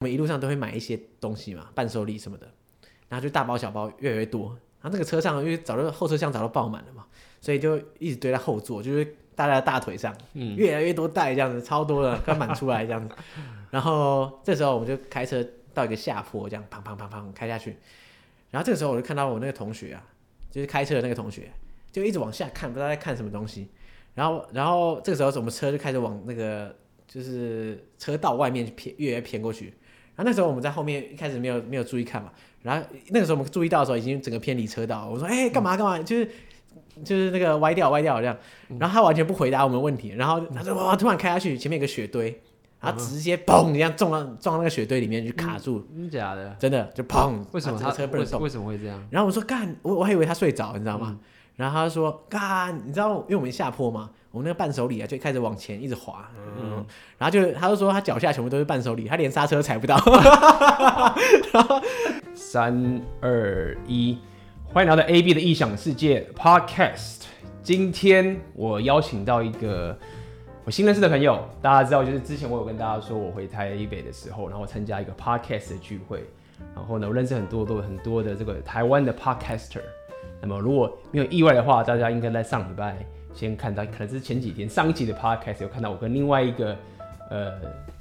我们一路上都会买一些东西嘛，伴手礼什么的，然后就大包小包越来越多。然后那个车上因为早就后车厢早就爆满了嘛，所以就一直堆在后座，就是大家的大腿上，嗯，越来越多袋这样子，超多的，快满出来这样子。然后这时候我们就开车到一个下坡，这样砰砰砰砰开下去。然后这个时候我就看到我那个同学啊，就是开车的那个同学，就一直往下看，不知道在看什么东西。然后，然后这个时候我们车就开始往那个就是车道外面偏，越来越偏过去。然后那时候我们在后面一开始没有没有注意看嘛，然后那个时候我们注意到的时候已经整个偏离车道。我说：“哎、欸，干嘛干嘛？就是就是那个歪掉歪掉这样。”然后他完全不回答我们问题，然后他说：“哇！”突然开下去，前面有个雪堆，然后直接砰一样撞到撞到那个雪堆里面去卡住。真假的？真的就砰！为什么他车不能动？为什么会这样？然后我说：“干！”我我还以为他睡着，你知道吗？嗯、然后他就说：“干！”你知道，因为我们下坡嘛。我们那个伴手礼啊，就开始往前一直滑，嗯，然后就他就说他脚下全部都是伴手礼，他连刹车踩不到。三二一，欢迎来到 AB 的异想世界 Podcast。今天我邀请到一个我新认识的朋友，大家知道，就是之前我有跟大家说我回台北的时候，然后参加一个 Podcast 的聚会，然后呢，我认识很多多很多的这个台湾的 Podcaster。那么如果没有意外的话，大家应该在上礼拜。先看到，可能是前几天上一集的 podcast 有看到我跟另外一个呃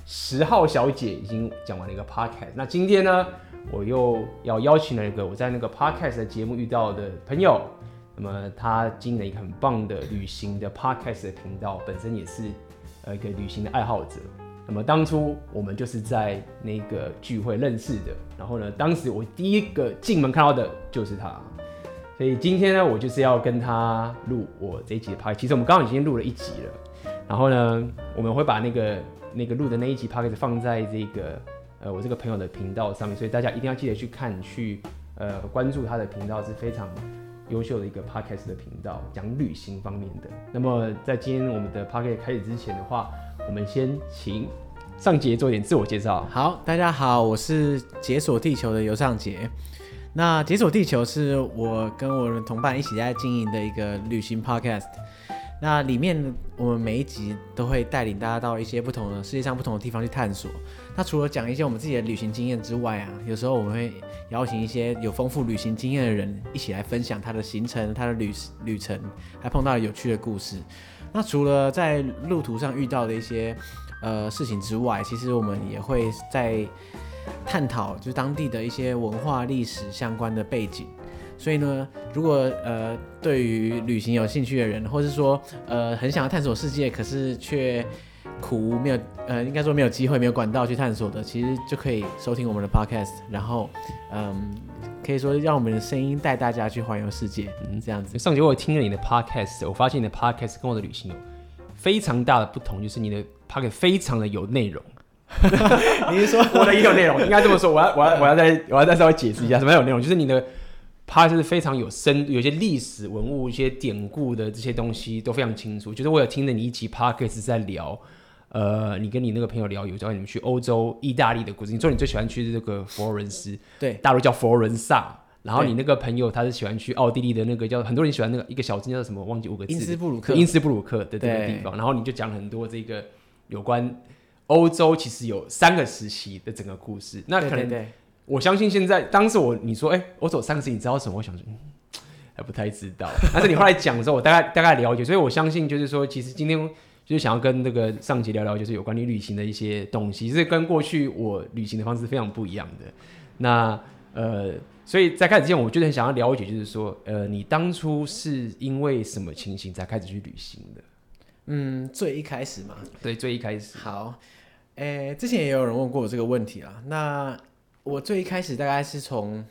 十号小姐已经讲完了一个 podcast。那今天呢，我又要邀请了一个我在那个 podcast 的节目遇到的朋友。那么他经营了一个很棒的旅行的 podcast 的频道，本身也是呃一个旅行的爱好者。那么当初我们就是在那个聚会认识的。然后呢，当时我第一个进门看到的就是他。所以今天呢，我就是要跟他录我这一集的 p o c a s t。其实我们刚刚已经录了一集了，然后呢，我们会把那个那个录的那一集 p o c a s t 放在这个呃我这个朋友的频道上面，所以大家一定要记得去看，去呃关注他的频道，是非常优秀的一个 p o c a s t 的频道，讲旅行方面的。那么在今天我们的 p o c a s t 开始之前的话，我们先请尚杰做一点自我介绍。好，大家好，我是解锁地球的游尚杰。那解锁地球是我跟我的同伴一起在经营的一个旅行 podcast。那里面我们每一集都会带领大家到一些不同的世界上不同的地方去探索。那除了讲一些我们自己的旅行经验之外啊，有时候我们会邀请一些有丰富旅行经验的人一起来分享他的行程、他的旅旅程，还碰到了有趣的故事。那除了在路途上遇到的一些呃事情之外，其实我们也会在。探讨就是当地的一些文化历史相关的背景，所以呢，如果呃对于旅行有兴趣的人，或是说呃很想要探索世界，可是却苦无没有呃应该说没有机会没有管道去探索的，其实就可以收听我们的 podcast，然后嗯可以说让我们的声音带大家去环游世界，嗯这样子。上集我听了你的 podcast，我发现你的 podcast 跟我的旅行有非常大的不同，就是你的 podcast 非常的有内容。你是说我的也有内容？应该这么说，我要我要我要再我要再稍微解释一下，什么有内容？就是你的 podcast 是非常有深，有些历史文物、一些典故的这些东西都非常清楚。就是我有听着你一集 podcast 是在聊，呃，你跟你那个朋友聊，有叫你们去欧洲、意大利的故事。你说你最喜欢去这个佛罗伦斯，对，大陆叫佛罗伦萨。然后你那个朋友他是喜欢去奥地利的那个叫很多人喜欢那个一个小镇叫什么？忘记五个字。因斯布鲁克。因斯布鲁克的这个地方。然后你就讲很多这个有关。欧洲其实有三个时期的整个故事，那可能我相信现在当时我你说哎，我走三个时期，你知道什么？我想说，嗯，还不太知道。但是你后来讲的时候，我大概大概了解，所以我相信就是说，其实今天就是想要跟那个上集聊聊，就是有关于旅行的一些东西，是跟过去我旅行的方式非常不一样的。那呃，所以在开始之前，我就很想要了解，就是说，呃，你当初是因为什么情形才开始去旅行的？嗯，最一开始嘛，对，最一开始。好。诶、欸，之前也有人问过我这个问题啊。那我最一开始大概是从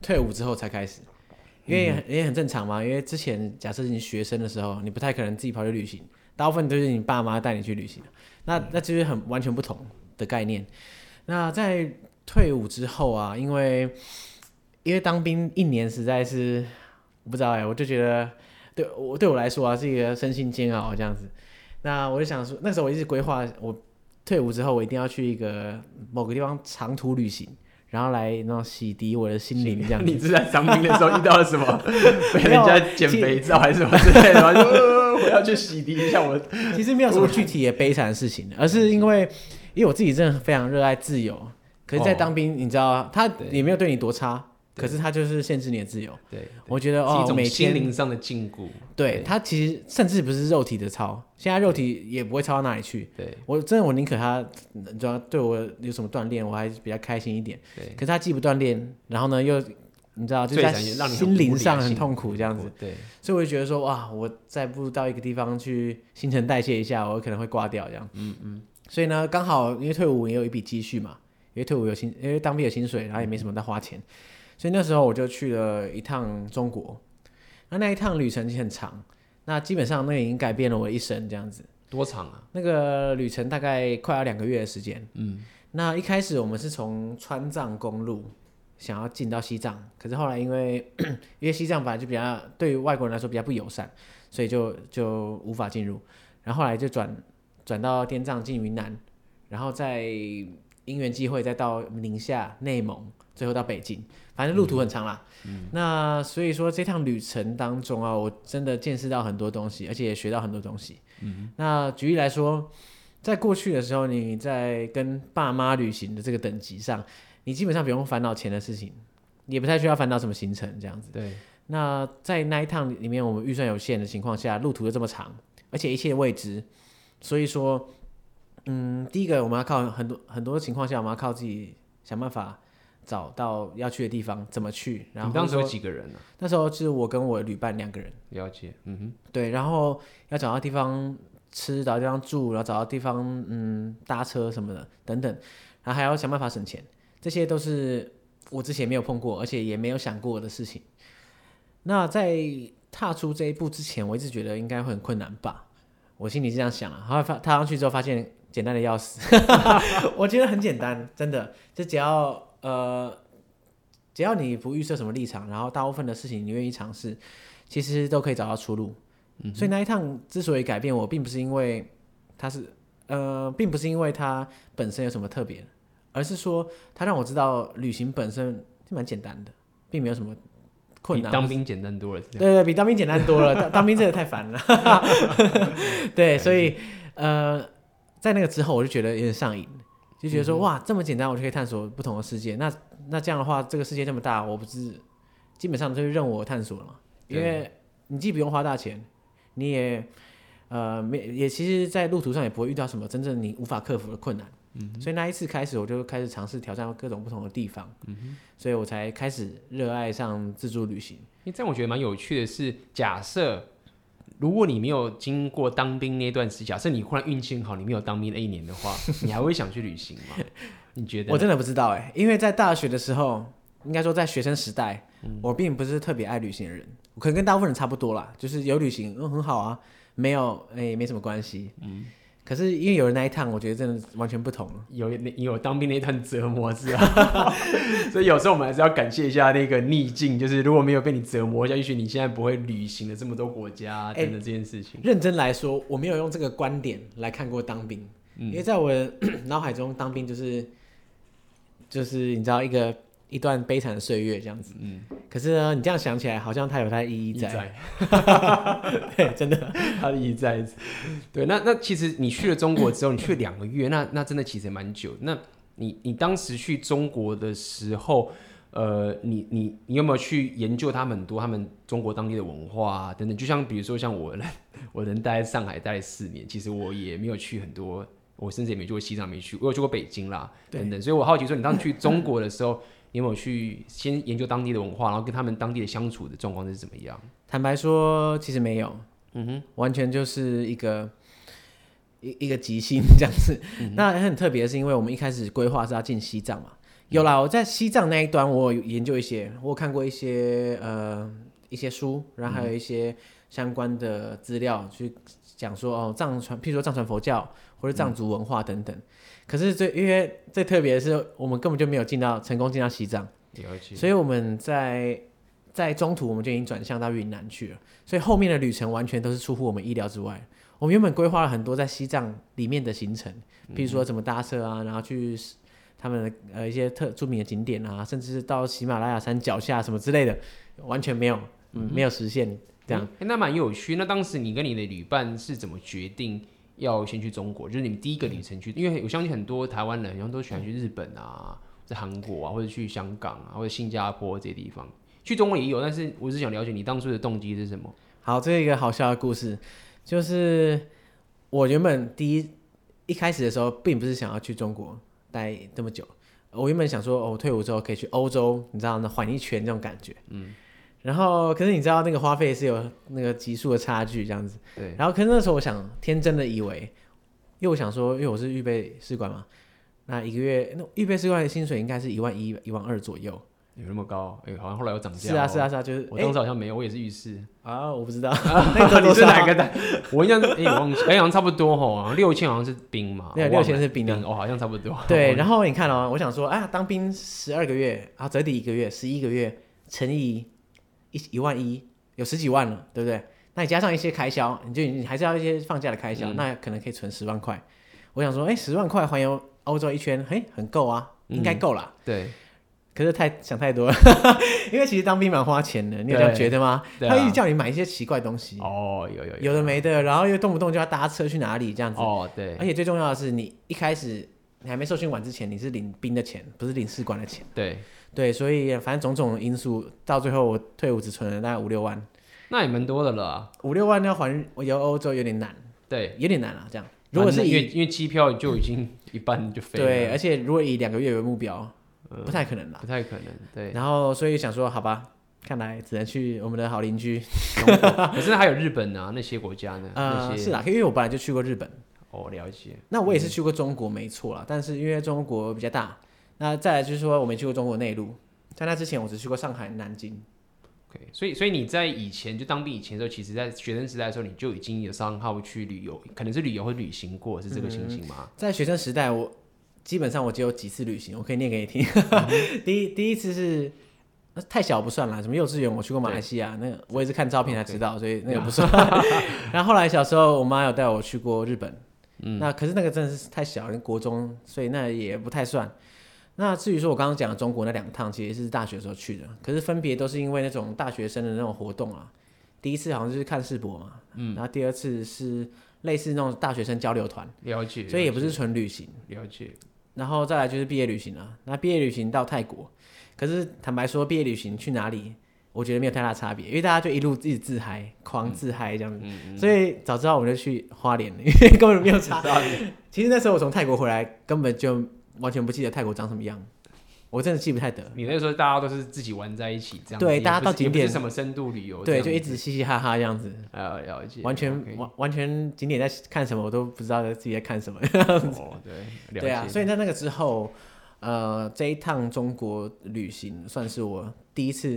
退伍之后才开始，因为也，也很正常嘛。因为之前假设你学生的时候，你不太可能自己跑去旅行，大部分都是你爸妈带你去旅行。那那其实很完全不同的概念。那在退伍之后啊，因为因为当兵一年实在是我不知道哎、欸，我就觉得对我对我来说啊是一个身心煎熬这样子。那我就想说，那时候我一直规划我。退伍之后，我一定要去一个某个地方长途旅行，然后来那种洗涤我的心灵。这样，你是在当兵的时候遇到了什么？被人家捡肥皂还是什么之类的？就 我要去洗涤一下我。其实没有什么具体的悲惨的事情，而是因为因为我自己真的非常热爱自由，可是，在当兵，你知道，他也没有对你多差，对可是它就是限制你的自由。对，我觉得哦一种哦，心灵上的禁锢。对，对他其实甚至不是肉体的操，现在肉体也不会操到哪里去。对，我真的我宁可他，你知道，对我有什么锻炼，我还比较开心一点。对，可是他既不锻炼，然后呢又，你知道，就在心灵上很痛苦这样子。对，所以我就觉得说，哇，我再不到一个地方去新陈代谢一下，我可能会挂掉这样。嗯嗯。所以呢，刚好因为退伍也有一笔积蓄嘛。因为退伍有薪，因为当兵有薪水，然后也没什么在花钱，所以那时候我就去了一趟中国。那那一趟旅程很长，那基本上那已经改变了我的一生，这样子。多长啊？那个旅程大概快要两个月的时间。嗯。那一开始我们是从川藏公路想要进到西藏，可是后来因为 因为西藏本来就比较对于外国人来说比较不友善，所以就就无法进入。然后后来就转转到滇藏进云南，然后再。因缘际会，再到宁夏、内蒙，最后到北京，反正路途很长啦。那所以说这趟旅程当中啊，我真的见识到很多东西，而且也学到很多东西。嗯、那举例来说，在过去的时候，你在跟爸妈旅行的这个等级上，你基本上不用烦恼钱的事情，也不太需要烦恼什么行程这样子。对。那在那一趟里面，我们预算有限的情况下，路途又这么长，而且一切未知，所以说。嗯，第一个我们要靠很多很多情况下，我们要靠自己想办法找到要去的地方，怎么去。然后你当时有几个人呢？那时候是我跟我旅伴两个人。了解，嗯哼，对，然后要找到地方吃，找到地方住，然后找到地方嗯搭车什么的等等，然后还要想办法省钱，这些都是我之前没有碰过，而且也没有想过的事情。那在踏出这一步之前，我一直觉得应该会很困难吧，我心里是这样想啊。然后踏上去之后发现。简单的要死，我觉得很简单，真的，就只要呃，只要你不预设什么立场，然后大部分的事情你愿意尝试，其实都可以找到出路。嗯、所以那一趟之所以改变我，并不是因为它是呃，并不是因为它本身有什么特别，而是说它让我知道旅行本身是蛮简单的，并没有什么困难。比当兵简单多了，对对，比当兵简单多了。当当兵真的太烦了。对，所以呃。在那个之后，我就觉得有点上瘾，就觉得说、嗯、哇，这么简单，我就可以探索不同的世界。那那这样的话，这个世界这么大，我不是基本上就是任我探索了嘛？因为你既不用花大钱，你也呃没也其实，在路途上也不会遇到什么真正你无法克服的困难。嗯，所以那一次开始，我就开始尝试挑战各种不同的地方。嗯哼，所以我才开始热爱上自助旅行。因为这样我觉得蛮有趣的是，假设。如果你没有经过当兵那段时间，假设你忽然运气很好，你没有当兵那一年的话，你还会想去旅行吗？你觉得？我真的不知道哎，因为在大学的时候，应该说在学生时代，嗯、我并不是特别爱旅行的人，我可能跟大部分人差不多啦，就是有旅行，嗯，很好啊，没有，哎，没什么关系，嗯。可是因为有了那一趟，我觉得真的完全不同了。有那有当兵那一趟折磨是吧？所以有时候我们还是要感谢一下那个逆境，就是如果没有被你折磨一下，也许你现在不会旅行了这么多国家等等这件事情。认真来说，我没有用这个观点来看过当兵，嗯、因为在我的 脑海中，当兵就是就是你知道一个。一段悲惨的岁月，这样子。嗯，可是呢，你这样想起来，好像它有它的意义在。在 对，真的，它的意义在。对，那那其实你去了中国之后，你去了两个月，那那真的其实蛮久。那你你当时去中国的时候，呃，你你你有没有去研究他们很多他们中国当地的文化啊等等？就像比如说像我，我能待在上海待了四年，其实我也没有去很多，我甚至也没去过西藏，没去，我有去过北京啦，等等。所以我好奇说，你当时去中国的时候。你有没有去先研究当地的文化，然后跟他们当地的相处的状况是怎么样？坦白说，其实没有，嗯哼，完全就是一个一一个即兴 这样子。那很特别的是，因为我们一开始规划是要进西藏嘛，有啦，我在西藏那一端，我有研究一些，我看过一些呃一些书，然后还有一些相关的资料去讲说哦，藏传，譬如说藏传佛教或者藏族文化等等。嗯可是最因为最特别的是，我们根本就没有进到成功进到西藏，所以我们在在中途我们就已经转向到云南去了，所以后面的旅程完全都是出乎我们意料之外。我们原本规划了很多在西藏里面的行程，比如说怎么搭车啊，然后去他们的呃一些特著名的景点啊，甚至是到喜马拉雅山脚下什么之类的，完全没有，嗯，没有实现这样。欸，那蛮有趣。那当时你跟你的旅伴是怎么决定？要先去中国，就是你们第一个旅程去，因为我相信很多台湾人然后都喜欢去日本啊，在韩国啊，或者去香港啊，或者新加坡这些地方。去中国也有，但是我是想了解你当初的动机是什么。好，这是一个好笑的故事，就是我原本第一一开始的时候，并不是想要去中国待这么久。我原本想说，哦，退伍之后可以去欧洲，你知道那环一圈这种感觉。嗯。然后，可是你知道那个花费是有那个级数的差距，这样子。对。然后，可是那时候我想天真的以为，因为我想说，因为我是预备士官嘛，那一个月那预备士官的薪水应该是一万一、一万二左右。有那么高？哎、欸，好像后来有涨价。是啊，是啊，是啊，就是我当时好像没有，欸、我也是浴室啊，我不知道。那个你是哪个的？我印象哎，我忘记，哎，好像差不多哈，六千好像是兵嘛。对，六千是兵的，哦，好像差不多。对，然后你看哦，我想说，啊，当兵十二个月，啊，折抵一个月，十一个月乘以一一万一，有十几万了，对不对？那你加上一些开销，你就你还是要一些放假的开销，嗯、那可能可以存十万块。我想说，哎，十万块环游欧洲一圈，嘿，很够啊，应该够了。嗯、对。可是太想太多了，因为其实当兵蛮花钱的，你有这样觉得吗？啊、他一直叫你买一些奇怪东西哦，有有有，有的没的，然后又动不动就要搭车去哪里这样子哦，对。而且最重要的是，你一开始你还没受训完之前，你是领兵的钱，不是领士官的钱。对对，所以反正种种因素，到最后我退伍只存了大概五六万，那也蛮多的了。五六万要还游欧洲有点难，对，有点难啊。这样，如果是因为因为机票就已经一半就飞了，对，而且如果以两个月为目标。不太可能啦，不太可能。对，然后所以想说，好吧，看来只能去我们的好邻居。可是还有日本啊，那些国家呢？呃，是啦，因为我本来就去过日本。哦，了解。那我也是去过中国，没错啦。但是因为中国比较大，那再来就是说，我没去过中国内陆。在那之前，我只去过上海、南京。OK，所以所以你在以前就当兵以前的时候，其实在学生时代的时候，你就已经有商号去旅游，可能是旅游或旅行过，是这个情形吗？在学生时代，我。基本上我只有几次旅行，我可以念给你听。嗯、第一第一次是太小不算啦，什么幼稚园我去过马来西亚，那个我也是看照片才知道所以那个不算。然后后来小时候我妈有带我去过日本，嗯，那可是那个真的是太小，国中，所以那也不太算。那至于说我刚刚讲的中国那两趟，其实是大学的时候去的，可是分别都是因为那种大学生的那种活动啊。第一次好像就是看世博嘛，嗯，然后第二次是类似那种大学生交流团，了解，所以也不是纯旅行，了解。然后再来就是毕业旅行了。那毕业旅行到泰国，可是坦白说，毕业旅行去哪里，我觉得没有太大差别，因为大家就一路一直自嗨，狂自嗨这样子。嗯嗯、所以早知道我们就去花莲了，因为根本没有差。其实那时候我从泰国回来，根本就完全不记得泰国长什么样。我真的记不太得。你那时候大家都是自己玩在一起，这样对，大家到景点是什么深度旅游，对，就一直嘻嘻哈哈这样子。啊，了解。完全完完全景点在看什么，我都不知道自己在看什么样子。哦，对，对啊。所以在那个之后，呃，这一趟中国旅行算是我第一次，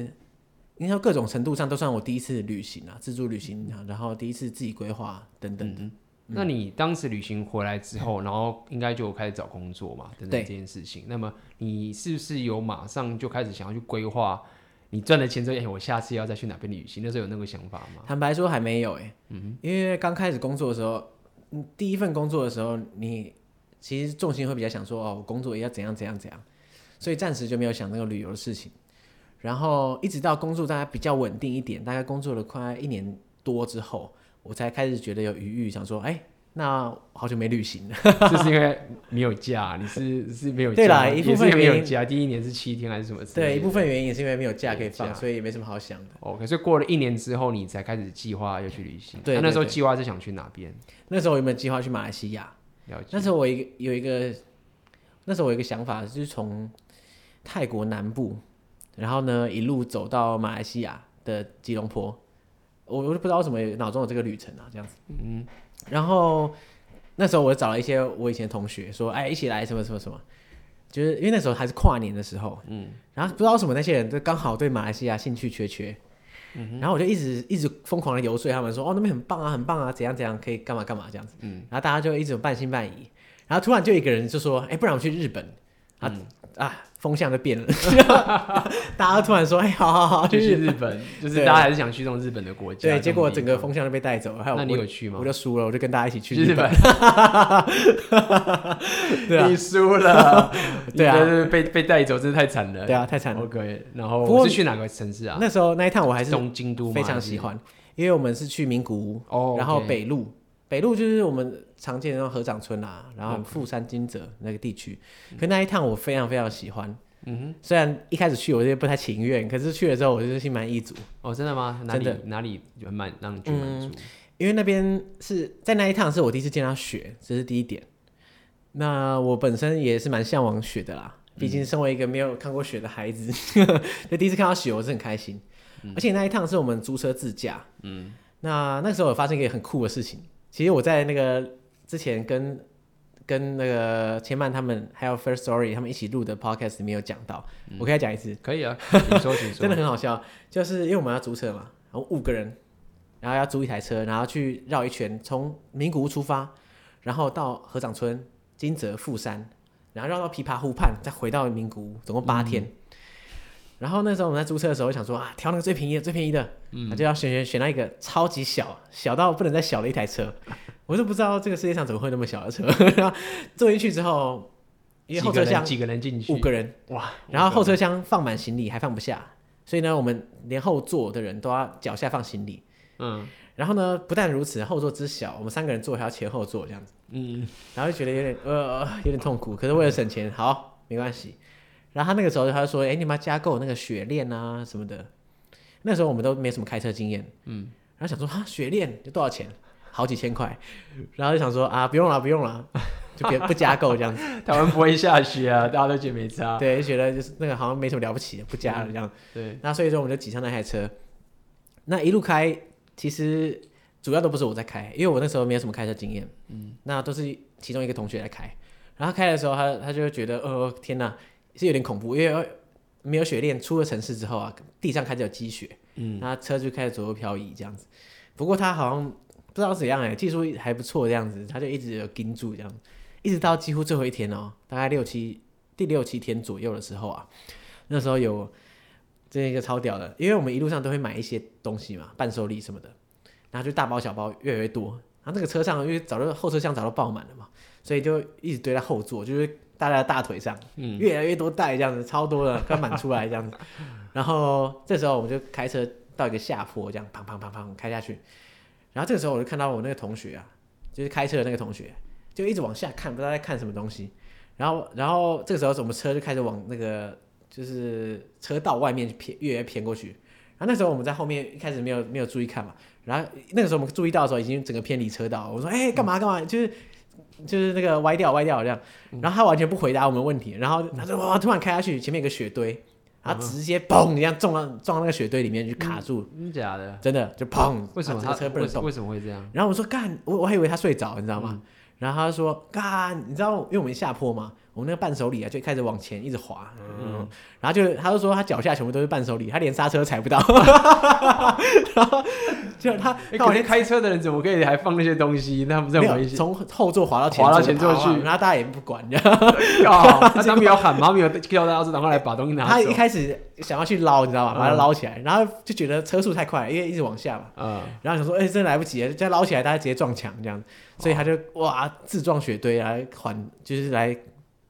应该说各种程度上都算我第一次旅行啊，自助旅行，然后第一次自己规划等等的。那你当时旅行回来之后，然后应该就开始找工作嘛，等等这件事情。那么你是不是有马上就开始想要去规划？你赚了钱之后，哎，我下次要再去哪边旅行？那时候有那个想法吗？坦白说还没有哎，嗯哼，因为刚开始工作的时候，第一份工作的时候，你其实重心会比较想说，哦，我工作也要怎样怎样怎样，所以暂时就没有想那个旅游的事情。然后一直到工作大概比较稳定一点，大概工作了快一年多之后。我才开始觉得有余裕，想说，哎、欸，那好久没旅行了，就是因为没有假，你是是没有假，对啦，一部分原因没有假，第一年是七天还是什么？对，一部分原因也是因为没有假可以放，所以也没什么好想的。OK，所以过了一年之后，你才开始计划要去旅行。对，那时候计划是想去哪边？那时候我有没有计划去马来西亚？那时候我一个有一个，那时候我有一个想法，就是从泰国南部，然后呢一路走到马来西亚的吉隆坡。我我就不知道为什么脑中有这个旅程啊，这样子。嗯，然后那时候我找了一些我以前的同学，说，哎，一起来什么什么什么，就是因为那时候还是跨年的时候。嗯，然后不知道为什么那些人就刚好对马来西亚兴趣缺缺。嗯，然后我就一直一直疯狂的游说他们说，哦，那边很棒啊，很棒啊，怎样怎样可以干嘛干嘛这样子。嗯，然后大家就一直半信半疑，然后突然就一个人就说，哎，不然我去日本。啊、嗯、啊！风向就变了，大家突然说：“哎，好好好，去日本。”就是大家还是想去这种日本的国家。对，结果整个风向就被带走了。还有，那你有去吗？我就输了，我就跟大家一起去日本。对啊，你输了。对啊，被被带走，真是太惨了。对啊，太惨了。OK，然后我是去哪个城市啊？那时候那一趟我还是东京都，非常喜欢，因为我们是去名古屋，然后北路。北路就是我们常见的那种合掌村啊，然后富山金泽那个地区。嗯、可那一趟我非常非常喜欢。嗯哼，虽然一开始去我就不太情愿，可是去了之后我就心满意足。哦，真的吗？哪里真的哪里蛮满让你去满足？嗯，因为那边是在那一趟是我第一次见到雪，这是第一点。那我本身也是蛮向往雪的啦，毕竟身为一个没有看过雪的孩子，就、嗯、第一次看到雪，我是很开心。嗯、而且那一趟是我们租车自驾。嗯，那那个时候我发生一个很酷的事情。其实我在那个之前跟跟那个千曼他们还有 First Story 他们一起录的 Podcast 里面有讲到，嗯、我可以讲一次，可以啊，你说，真的很好笑，就是因为我们要租车嘛，然后五个人，然后要租一台车，然后去绕一圈，从名古屋出发，然后到合掌村、金泽、富山，然后绕到琵琶湖畔，再回到名古屋，总共八天。嗯然后那时候我们在租车的时候，我想说啊，挑那个最便宜的、最便宜的，嗯，就要选选选到一个超级小小到不能再小的一台车。我就不知道这个世界上怎么会那么小的车。然后坐进去之后，因为后车厢几个人进去？五个人哇！然后后车厢放满行李还放不下，所以呢，我们连后座的人都要脚下放行李。嗯。然后呢，不但如此，后座之小，我们三个人坐还要前后座这样子。嗯。然后就觉得有点呃有点痛苦，可是为了省钱，好没关系。然后他那个时候他就说：“哎，你们要加购那个雪链啊什么的。”那时候我们都没什么开车经验，嗯。然后想说：“啊，雪链就多少钱？好几千块。”然后就想说：“啊，不用了，不用了，就别不加购这样子。”台湾不会下雪啊，大家都觉得没差。对，就觉得就是那个好像没什么了不起的，不加了这样。嗯、对。那所以说我们就挤上那台车，那一路开，其实主要都不是我在开，因为我那时候没有什么开车经验，嗯。那都是其中一个同学来开。然后开的时候他，他他就会觉得：“哦，天哪！”是有点恐怖，因为没有雪链，出了城市之后啊，地上开始有积雪，嗯，那车就开始左右漂移这样子。不过他好像不知道怎样哎，技术还不错这样子，他就一直有盯住这样，一直到几乎最后一天哦，大概六七第六七天左右的时候啊，那时候有这个超屌的，因为我们一路上都会买一些东西嘛，伴手礼什么的，然后就大包小包越来越多，然后这个车上因为早就后车厢早就爆满了嘛，所以就一直堆在后座，就是。搭在大腿上，嗯越来越多带这样子，超多的，快满出来这样子。然后这时候我们就开车到一个下坡，这样砰砰砰砰开下去。然后这个时候我就看到我那个同学啊，就是开车的那个同学，就一直往下看，不知道在看什么东西。然后，然后这个时候我们车就开始往那个就是车道外面偏，越来越偏过去。然后那时候我们在后面一开始没有没有注意看嘛。然后那个时候我们注意到的时候，已经整个偏离车道。我说：“哎，干嘛干嘛？”就是。就是那个歪掉歪掉这样，然后他完全不回答我们问题，然后他就哇突然开下去，前面有个雪堆，然后直接砰一样撞到撞到那个雪堆里面去卡住，真的假的？真的就砰！为什么他车不能动？为什么会这样？然后我说干，我我还以为他睡着，你知道吗？然后他说干，你知道因为我们下坡嘛。我那个伴手礼啊，就开始往前一直滑，嗯，然后就他就说他脚下全部都是伴手礼，他连刹车踩不到，然后就他，可是开车的人怎么可以还放那些东西？那不是很危险？从后座滑到滑到前座去，然后大家也不管，这样。他没有喊，妈没有叫大家赶快来把东西拿走。他一开始想要去捞，你知道吧？把它捞起来，然后就觉得车速太快，因为一直往下嘛，嗯，然后想说，哎，真来不及了，再捞起来，大家直接撞墙这样，所以他就哇自撞雪堆来缓，就是来。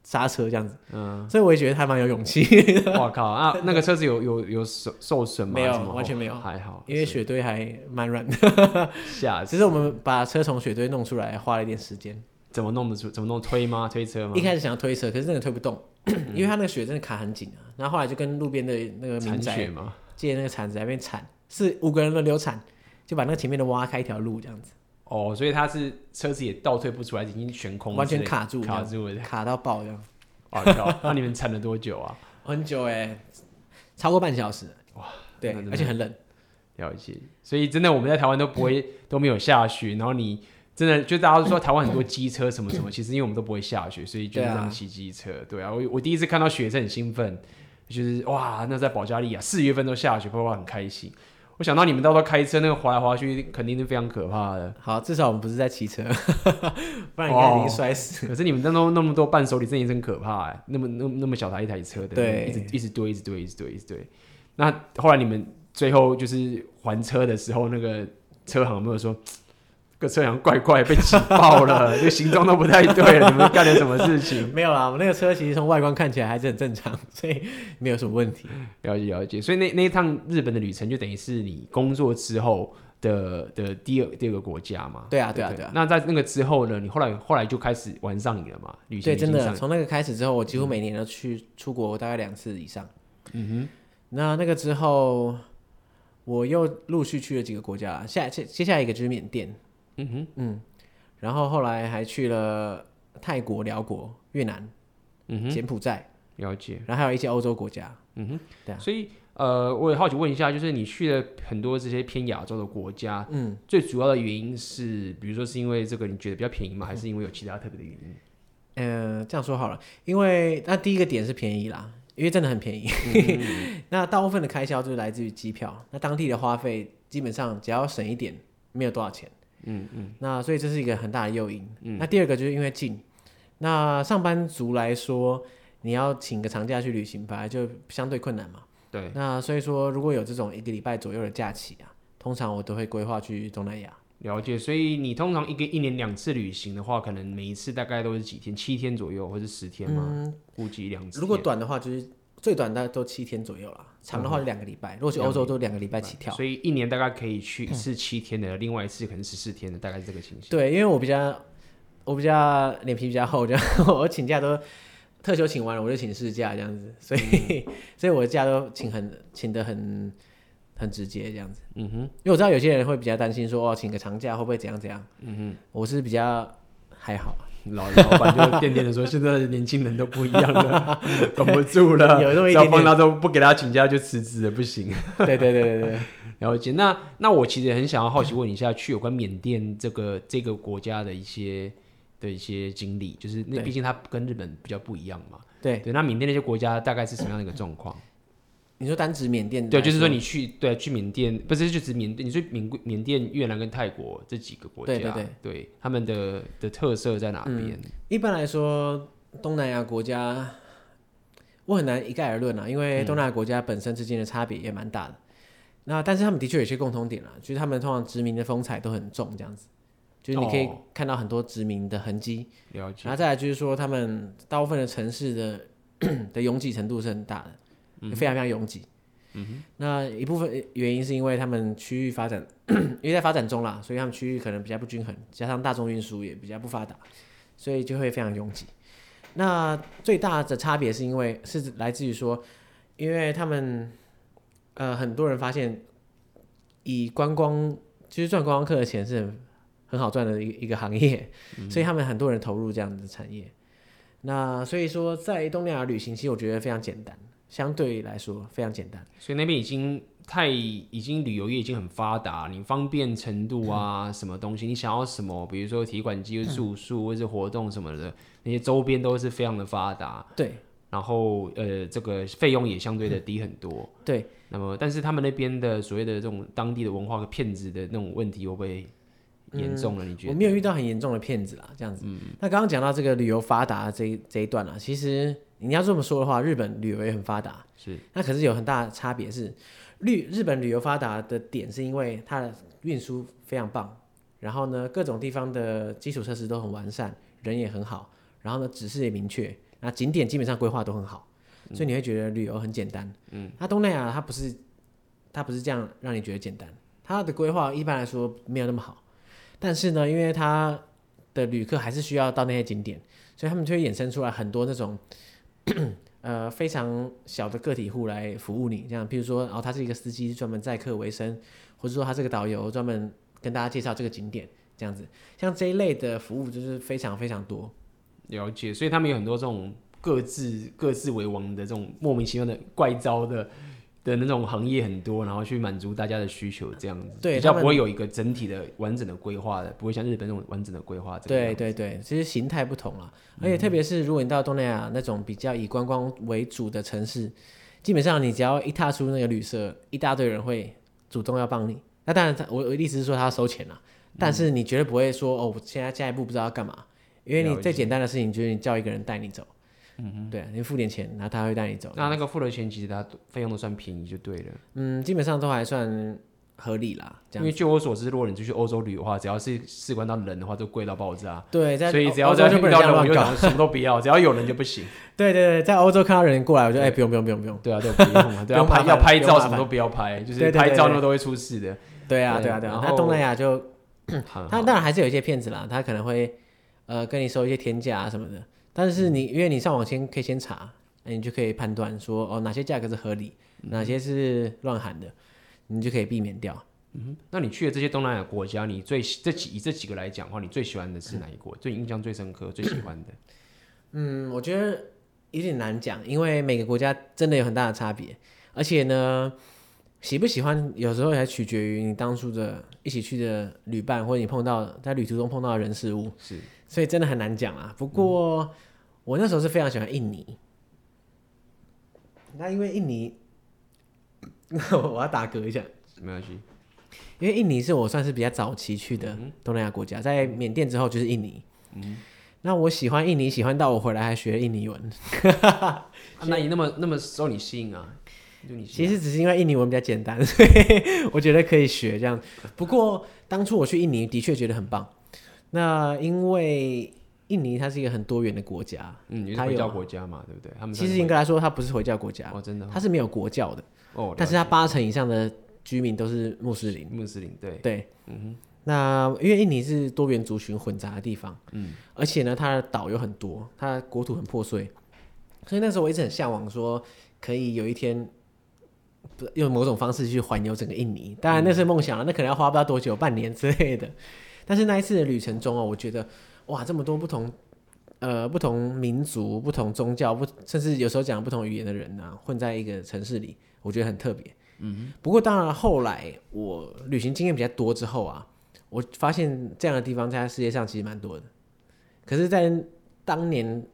刹车这样子，嗯，所以我也觉得他蛮有勇气。我靠啊，那个车子有有有受受损吗？没有，完全没有，还好，因为雪堆还蛮软的。下次，其实我们把车从雪堆弄出来花了一点时间。怎么弄得出？怎么弄？推吗？推车吗？一开始想要推车，可是真的推不动，因为他那个雪真的卡很紧啊。然后后来就跟路边的那个民宅借那个铲子那边铲，是五个人轮流铲，就把那个前面的挖开一条路这样子。哦，所以他是车子也倒退不出来，已经悬空，完全卡住，卡住了，卡到爆这样。哇靠！那你们撑了多久啊？很久哎、欸，超过半小时。哇，对，而且很冷。了解。所以真的我们在台湾都不会 都没有下雪，然后你真的就大家都说台湾很多机车什么什么，其实因为我们都不会下雪，所以就是这样骑机车。对啊，我我第一次看到雪是很兴奋，就是哇，那在保加利亚四月份都下雪，爸爸很开心。我想到你们到时候开车那个滑来滑去，肯定是非常可怕的。好，至少我们不是在骑车，不然你肯定摔死。可是你们当中那么多伴手礼，真的真可怕哎！那么那么那么小台一台车的，对，一直一直堆，一直堆，一直堆，一直堆。那后来你们最后就是还车的时候，那个车行有没有说？个车好像怪怪，被挤爆了，这个形状都不太对了。你们干了什么事情？没有啦，我们那个车其实从外观看起来还是很正常，所以没有什么问题。了解了解，所以那那一趟日本的旅程就等于是你工作之后的的第二第二个国家嘛。对啊，对啊，对啊。那在那个之后呢？你后来后来就开始玩上瘾了嘛？旅行，对，真的从那个开始之后，我几乎每年都去出国大概两次以上。嗯哼。那那个之后，我又陆续去了几个国家，下接接下来一个就是缅甸。嗯哼，嗯。然后后来还去了泰国、辽国、越南、嗯哼，柬埔寨，了解。然后还有一些欧洲国家。嗯哼，对啊。所以。呃，我也好奇问一下，就是你去了很多这些偏亚洲的国家，嗯，最主要的原因是，比如说是因为这个你觉得比较便宜吗？还是因为有其他特别的原因？嗯、呃，这样说好了，因为那第一个点是便宜啦，因为真的很便宜。嗯、那大部分的开销就是来自于机票，那当地的花费基本上只要省一点，没有多少钱。嗯嗯。那所以这是一个很大的诱因。嗯。那第二个就是因为近，那上班族来说，你要请个长假去旅行，本来就相对困难嘛。对，那所以说，如果有这种一个礼拜左右的假期啊，通常我都会规划去东南亚。了解，所以你通常一个一年两次旅行的话，可能每一次大概都是几天？七天左右，或是十天吗？嗯，估计两次。如果短的话，就是最短大概都七天左右啦，长的话就两个礼拜。嗯、如果去欧洲，都两个礼拜起跳。所以一年大概可以去一次七天的，嗯、另外一次可能十四天的，大概是这个情形。对，因为我比较我比较脸皮比较厚，这样 我请假都。特休请完了，我就请事假这样子，所以、嗯、所以我的假都请很请的很很直接这样子。嗯哼，因为我知道有些人会比较担心说哦，请个长假会不会怎样怎样。嗯哼，我是比较还好。老 老板就电电的说，现在的年轻人都不一样了，管不住了，有那么一点点，他都不给他请假就辞职了，不行。对对对对对，了解。那那我其实很想要好奇问一下，去有关缅甸这个这个国家的一些。的一些经历，就是那毕竟它跟日本比较不一样嘛。对对，那缅甸那些国家大概是什么样的一个状况？你说单指缅甸？对，就是说你去对去缅甸，不是就指缅甸？你说缅缅甸、越南跟泰国这几个国家，对对对，对他们的的特色在哪边？嗯，一般来说，东南亚国家我很难一概而论啊，因为东南亚国家本身之间的差别也蛮大的。嗯，那但是他们的确有些共通点啊，就是他们通常殖民的风采都很重，这样子。就是你可以看到很多殖民的痕迹，了解。然后再来就是说，他们大部分的城市的 的拥挤程度是很大的，嗯、非常非常拥挤。嗯哼。那一部分原因是因为他们区域发展，因为在发展中啦，所以他们区域可能比较不均衡，加上大众运输也比较不发达，所以就会非常拥挤。那最大的差别是因为是来自于说，因为他们呃很多人发现，以观光其实赚观光客的钱是很。很好赚的一一个行业，嗯、所以他们很多人投入这样的产业。那所以说，在东南亚旅行，其实我觉得非常简单，相对来说非常简单。所以那边已经太已经旅游业已经很发达，你方便程度啊，嗯、什么东西，你想要什么，比如说提款机、住宿或者活动什么的，嗯、那些周边都是非常的发达。对。然后呃，这个费用也相对的低很多。嗯、对。那么，但是他们那边的所谓的这种当地的文化和骗子的那种问题会不会？严重了，你觉得？嗯、我没有遇到很严重的骗子啦，这样子。嗯、那刚刚讲到这个旅游发达这一这一段啦，其实你要这么说的话，日本旅游也很发达。是。那可是有很大的差别是，日日本旅游发达的点是因为它的运输非常棒，然后呢，各种地方的基础设施都很完善，人也很好，然后呢，指示也明确，那景点基本上规划都很好，所以你会觉得旅游很简单。嗯。那东南亚它不是，它不是这样让你觉得简单，它的规划一般来说没有那么好。但是呢，因为它的旅客还是需要到那些景点，所以他们就会衍生出来很多那种，呃，非常小的个体户来服务你。这样，譬如说，然后，他是一个司机，专门载客为生，或者说他是个导游，专门跟大家介绍这个景点，这样子。像这一类的服务就是非常非常多。了解，所以他们有很多这种各自各自为王的这种莫名其妙的怪招的。的那种行业很多，然后去满足大家的需求，这样子，对，比较不会有一个整体的完整的规划的，不会像日本那种完整的规划。对对对，其实形态不同了，而且特别是如果你到东南亚那种比较以观光为主的城市，基本上你只要一踏出那个旅社，一大堆人会主动要帮你。那当然，我我的意思是说他要收钱了，但是你绝对不会说哦，我现在下一步不知道要干嘛，因为你最简单的事情就是你叫一个人带你走。嗯哼，对，你付点钱，然后他会带你走。那那个付了钱，其实他费用都算便宜就对了。嗯，基本上都还算合理啦。这样，因为据我所知，如果你出去欧洲旅游的话，只要是事关到人的话，都贵到爆炸。对，在所以只要在遇到人，我就什么都不要，只要有人就不行。对对对，在欧洲看到人过来，我就哎，不用不用不用不用。对啊，都不用啊，对啊，拍要拍照什么都不要拍，就是拍照那都会出事的。对啊对啊对啊，那东南亚就，他当然还是有一些骗子啦，他可能会呃跟你收一些天价啊什么的。但是你因为你上网先可以先查，那你就可以判断说哦哪些价格是合理，哪些是乱喊的，你就可以避免掉。嗯哼，那你去的这些东南亚国家，你最这几以这几个来讲的话，你最喜欢的是哪一国？最印象最深刻、最喜欢的？嗯，我觉得有点难讲，因为每个国家真的有很大的差别，而且呢，喜不喜欢有时候还取决于你当初的一起去的旅伴，或者你碰到在旅途中碰到的人事物。是，所以真的很难讲啊。不过、嗯、我那时候是非常喜欢印尼，那因为印尼，我要打嗝一下，没关系。因为印尼是我算是比较早期去的东南亚国家，在缅甸之后就是印尼。嗯，那我喜欢印尼，喜欢到我回来还学印尼文。啊、那你那么那么受你吸引啊？你其实只是因为印尼文比较简单，所以我觉得可以学这样。不过当初我去印尼的确觉得很棒。那因为印尼它是一个很多元的国家，嗯，它回教国家嘛，对不对？他们其实应该来说它不是回教国家哦，真的，它是没有国教的哦，但是它八成以上的。居民都是穆斯林，穆斯林对对，嗯哼。那因为印尼是多元族群混杂的地方，嗯，而且呢，它的岛有很多，它的国土很破碎，所以那时候我一直很向往说，可以有一天，用某种方式去环游整个印尼。当然那是梦想了，那可能要花不到多久，半年之类的。但是那一次的旅程中哦，我觉得哇，这么多不同呃不同民族、不同宗教、不甚至有时候讲不同语言的人啊，混在一个城市里，我觉得很特别。嗯，不过当然，后来我旅行经验比较多之后啊，我发现这样的地方在世界上其实蛮多的。可是，在当年，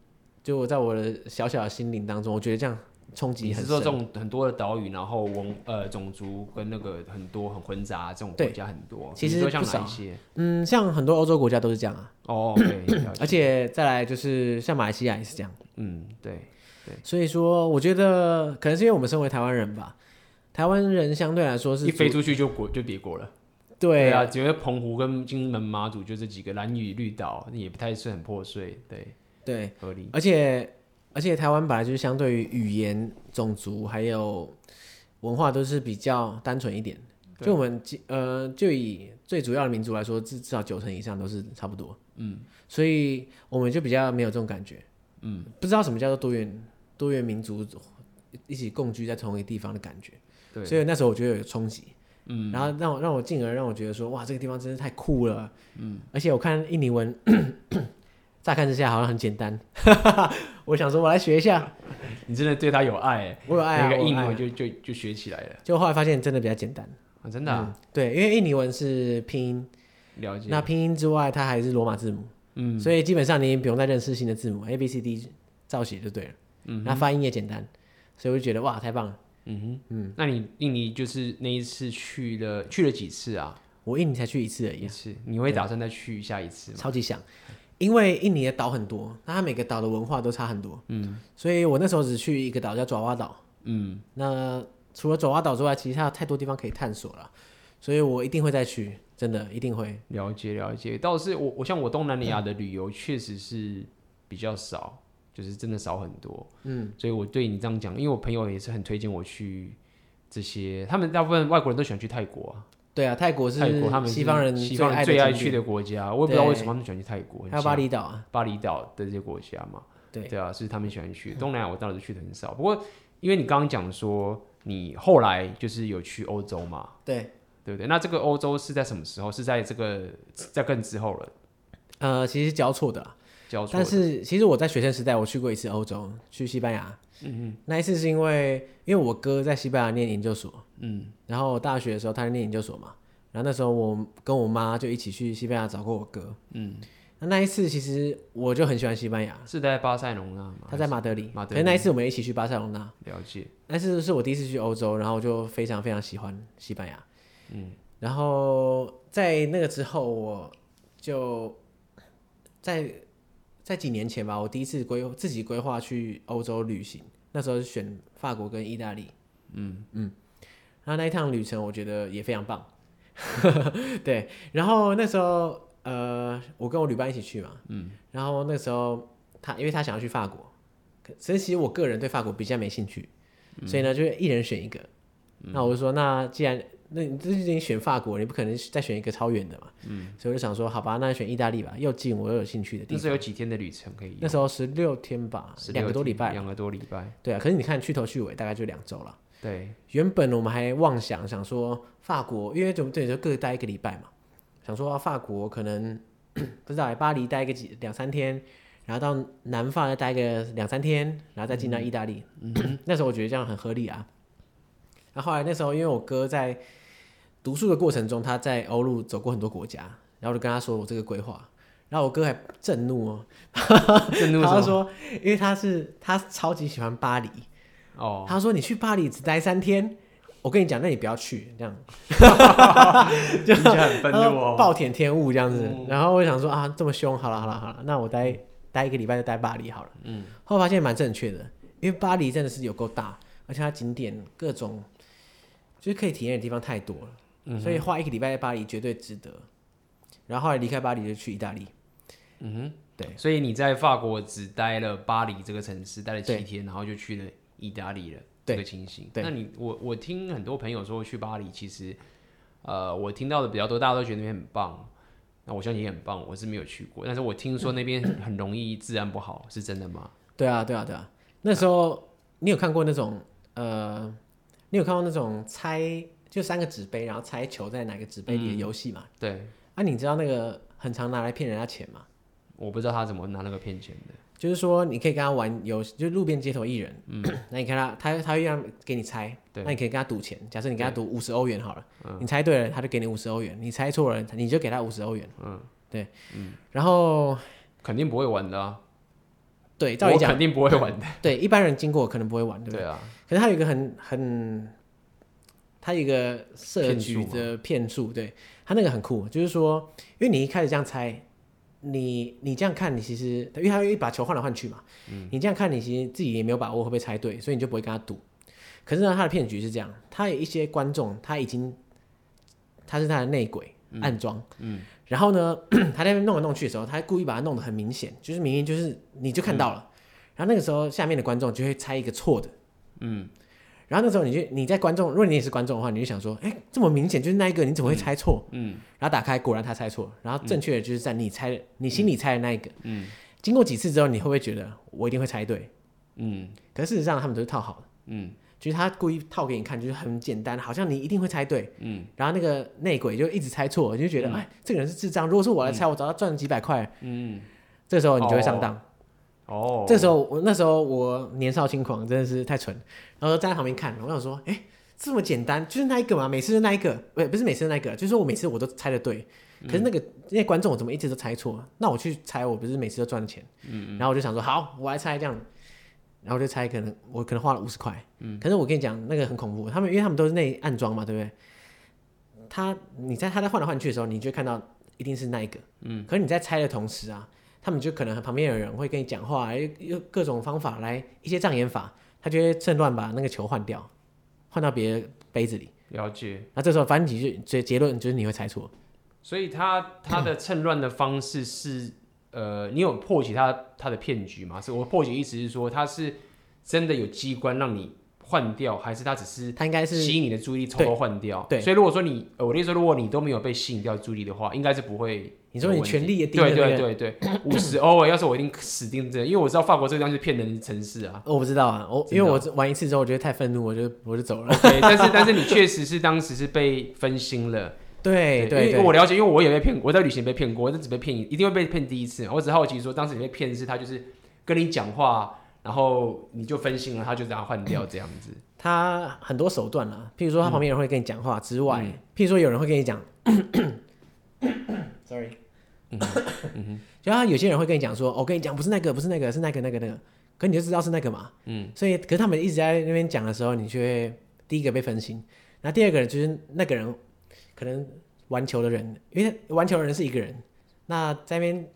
就我在我的小小的心灵当中，我觉得这样冲击很深。是说这种很多的岛屿，然后文呃种族跟那个很多很混杂这种国家很多。其实像哪一些？嗯，像很多欧洲国家都是这样啊。哦，对。而且再来就是像马来西亚也是这样。嗯，对对。所以说，我觉得可能是因为我们身为台湾人吧。台湾人相对来说是一飞出去就国就别国了，对，对啊，只有澎湖跟金门、马祖就这几个蓝屿绿岛，也不太是很破碎，对对，合理。而且而且台湾本来就是相对于语言、种族还有文化都是比较单纯一点，就我们呃就以最主要的民族来说，至至少九成以上都是差不多，嗯，所以我们就比较没有这种感觉，嗯，不知道什么叫做多元多元民族一起共居在同一个地方的感觉。对，所以那时候我觉得有冲击，嗯，然后让我让我进而让我觉得说，哇，这个地方真是太酷了，嗯，而且我看印尼文，乍看之下好像很简单，我想说我来学一下，你真的对他有爱，我有爱啊，那个印尼文就就就学起来了，就后来发现真的比较简单。啊，真的，啊？嗯，对，因为印尼文是拼音，了解，那拼音之外它还是罗马字母，嗯，所以基本上你也不用再认识新的字母，A B C D 照写就对了，嗯，那发音也简单，所以我就觉得哇，太棒了。嗯哼，嗯，那你印尼就是那一次去了，去了几次啊？我印尼才去一次而已。一次，你会打算再去下一次吗？超级想，因为印尼的岛很多，那它每个岛的文化都差很多。嗯，所以我那时候只去一个岛叫爪哇岛。嗯，那除了爪哇岛之外，其实它有太多地方可以探索了，所以我一定会再去，真的一定会。了解了解，倒是我我像我东南亚的旅游确实是比较少。就是真的少很多，嗯，所以我对你这样讲，因为我朋友也是很推荐我去这些，他们大部分外国人都喜欢去泰国啊，对啊，泰国是泰国他们西方人西方人最爱去的国家，我也不知道为什么他们喜欢去泰国，还有巴厘岛啊，巴厘岛的这些国家嘛，对对啊，是他们喜欢去。东南亚我当时去的很少，不过因为你刚刚讲说你后来就是有去欧洲嘛，对对不对？那这个欧洲是在什么时候？是在这个在更之后了？呃，其实交错的。但是其实我在学生时代我去过一次欧洲，去西班牙。嗯嗯，那一次是因为因为我哥在西班牙念研究所，嗯，然后大学的时候他在念研究所嘛，然后那时候我跟我妈就一起去西班牙找过我哥。嗯，那那一次其实我就很喜欢西班牙，是在巴塞隆纳吗？他在马德里。马德里。那一次我们一起去巴塞隆纳。了解。那次是我第一次去欧洲，然后我就非常非常喜欢西班牙。嗯，然后在那个之后我就在。在几年前吧，我第一次规自己规划去欧洲旅行，那时候是选法国跟意大利，嗯。嗯，然后那一趟旅程我觉得也非常棒，对，然后那时候呃，我跟我旅伴一起去嘛，嗯，然后那时候他因为他想要去法国，所以其实我个人对法国比较没兴趣，嗯、所以呢，就一人选一个。嗯、那我就说，那既然那你这已经选法国，你不可能再选一个超远的嘛，嗯，所以我就想说，好吧，那就选意大利吧，又近我又有兴趣的地方。那时候有几天的旅程可以？那时候十六天吧，两个多礼拜，两个多礼拜。对啊，可是你看去头去尾大概就两周了。对，原本我们还妄想想说法国，因为就对就各待一个礼拜嘛，想说法国可能 不知道巴黎待个几两三天，然后到南法再待个两三天，然后再进到意大利。嗯，那时候我觉得这样很合理啊。然后后来那时候因为我哥在读书的过程中，他在欧陆走过很多国家，然后我就跟他说我这个规划，然后我哥还震怒哦，震怒他说因为他是他超级喜欢巴黎。哦，他说你去巴黎只待三天，我跟你讲，那你不要去，这样，就很愤怒哦，暴殄天物这样子。嗯、然后我想说啊，这么凶，好了好了好了，那我待待一个礼拜就待巴黎好了。嗯，后来发现蛮正确的，因为巴黎真的是有够大，而且它景点各种就是可以体验的地方太多了，嗯、所以花一个礼拜在巴黎绝对值得。然后后来离开巴黎就去意大利。嗯哼，对，所以你在法国只待了巴黎这个城市待了七天，然后就去了。意大利了这个情形，那你我我听很多朋友说去巴黎，其实呃我听到的比较多，大家都觉得那边很棒，那我相信也很棒，我是没有去过，但是我听说那边很容易治安不好，是真的吗？对啊对啊对啊，那时候你有看过那种呃，你有看到那种猜就三个纸杯，然后猜球在哪个纸杯里的游戏吗？嗯、对，啊你知道那个很常拿来骗人家钱吗？我不知道他怎么拿那个骗钱的。就是说，你可以跟他玩游戏，就路边街头艺人。嗯，那你看他，他他会让给你猜，对那你可以跟他赌钱。假设你跟他赌五十欧元好了，嗯、你猜对了，他就给你五十欧元；你猜错了，你就给他五十欧元。嗯，对，嗯，然后肯定不会玩的啊。对，照理讲肯定不会玩的。对，一般人经过可能不会玩，对不对？对啊。可是他有一个很很，他有一个设局的骗术，对他那个很酷，就是说，因为你一开始这样猜。你你这样看，你其实因为他会把球换来换去嘛，嗯、你这样看，你其实自己也没有把握会不会猜对，所以你就不会跟他赌。可是呢，他的骗局是这样，他有一些观众他已经他是他的内鬼暗装，嗯，嗯然后呢，他在那边弄来弄去的时候，他故意把它弄得很明显，就是明明就是你就看到了，嗯、然后那个时候下面的观众就会猜一个错的，嗯。然后那时候你就你在观众，如果你也是观众的话，你就想说，哎，这么明显就是那一个，你怎么会猜错？嗯，嗯然后打开，果然他猜错，然后正确的就是在你猜、嗯、你心里猜的那一个。嗯，经过几次之后，你会不会觉得我一定会猜对？嗯，可是事实上他们都是套好的。嗯，就是他故意套给你看，就是很简单，好像你一定会猜对。嗯，然后那个内鬼就一直猜错，你就觉得，嗯、哎，这个人是智障。如果是我来猜，嗯、我早就赚了几百块。嗯，这时候你就会上当。哦哦，oh. 这时候我那时候我年少轻狂，真的是太蠢，然后站在旁边看，我想说，哎，这么简单，就是那一个嘛，每次就那一个，不不是每次那一个，就是我每次我都猜的对，可是那个那些观众我怎么一直都猜错？那我去猜，我不是每次都赚钱？嗯嗯，然后我就想说，好，我来猜这样，然后我就猜，可能我可能花了五十块，嗯，可是我跟你讲，那个很恐怖，他们因为他们都是内暗装嘛，对不对？他你在他在换来换去的时候，你就看到一定是那一个，嗯，可是你在猜的同时啊。他们就可能旁边有人会跟你讲话，用各种方法来一些障眼法，他就会趁乱把那个球换掉，换到别的杯子里。了解。那这时候反正你就结结论就是你会猜错。所以他他的趁乱的方式是，呃，你有破解他他的骗局吗？是我破解意思是说他是真的有机关让你换掉，还是他只是他应该是吸引你的注意力偷偷换掉？对。所以如果说你，呃，我的意思说，如果你都没有被吸引掉注意力的话，应该是不会。你说你权力也低，对对对对，五十欧哎，要是我一定死定这，因为我知道法国这个地方是骗人的城市啊。我不知道啊，我因为我玩一次之后，我觉得太愤怒，我就我就走了。对，但是但是你确实是当时是被分心了。对对，因为我了解，因为我也被骗过，我在旅行被骗过，但只被骗一，一定会被骗第一次。我只好奇说，当时你被骗的是他就是跟你讲话，然后你就分心了，他就这样换掉这样子。他很多手段啊，譬如说他旁边人会跟你讲话之外，譬如说有人会跟你讲，sorry。嗯，就他有些人会跟你讲说，我跟你讲不是那个，不是那个，是那个那个那个，可你就知道是那个嘛。嗯，所以可是他们一直在那边讲的时候，你就会第一个被分心，然后第二个人就是那个人可能玩球的人，因为玩球的人是一个人，那在那边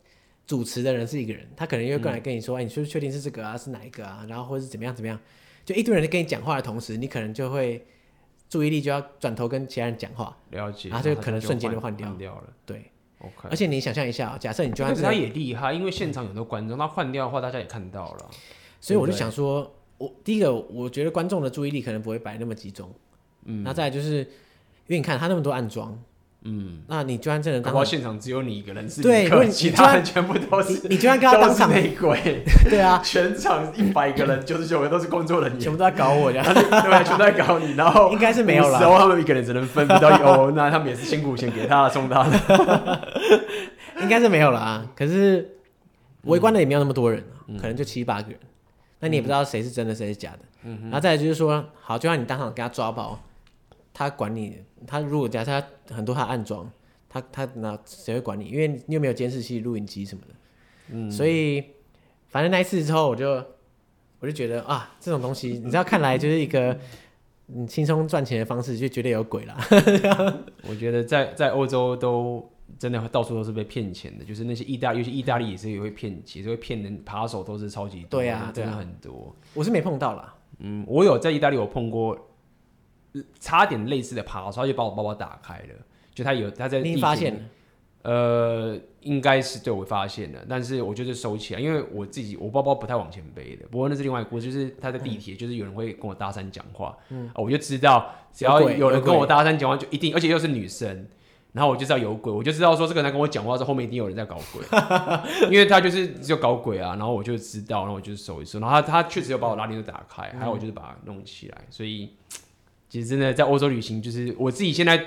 主持的人是一个人，他可能又过来跟你说，哎，你确确定是这个啊，是哪一个啊？然后或者是怎么样怎么样，就一堆人在跟你讲话的同时，你可能就会注意力就要转头跟其他人讲话，了解，然后就可能瞬间就换掉掉了。对，OK。而且你想象一下，假设你就算是他也厉害，因为现场有很多观众，他换掉的话，大家也看到了。所以我就想说，我第一个，我觉得观众的注意力可能不会摆那么集中。嗯，那再来就是，因为你看他那么多暗装。嗯，那你就算真的当，现场只有你一个人是对，因为其他人全部都是，你就算跟他当场内鬼，对啊，全场一百个人，九十九个都是工作人员，全部都在搞我，这样。对，全部在搞你，然后应该是没有了，然后他们一个人只能分不到一欧，那他们也是辛苦钱给他送他的，应该是没有了啊。可是围观的也没有那么多人，可能就七八个人，那你也不知道谁是真的，谁是假的。嗯，然后再来就是说，好，就算你当场给他抓包。他管你，他如果假设他很多他暗装，他他那谁会管你？因为你又没有监视器、录影机什么的，嗯，所以反正那一次之后，我就我就觉得啊，这种东西你知道，看来就是一个嗯轻松赚钱的方式，就绝对有鬼啦。我觉得在在欧洲都真的到处都是被骗钱的，就是那些意大，尤其意大利也是也会骗，也是会骗人，扒手都是超级多，对啊，真的很多。我是没碰到啦，嗯，我有在意大利有碰过。差点类似的爬，他就把我包包打开了。就他有他在地铁，你发现了？呃，应该是对我发现了，但是我就是收起来，因为我自己我包包不太往前背的。不过那是另外一个故事，就是他在地铁，嗯、就是有人会跟我搭讪讲话，嗯，我就知道只要有人跟我搭讪讲话，就一定，而且又是女生，然后我就知道有鬼，我就知道说这个人跟我讲话之后，后面一定有人在搞鬼，因为他就是只有搞鬼啊，然后我就知道，然后我就收一收，然后他他确实有把我拉链都打开，还有我就是把它弄起来，所以。其实真的在欧洲旅行，就是我自己现在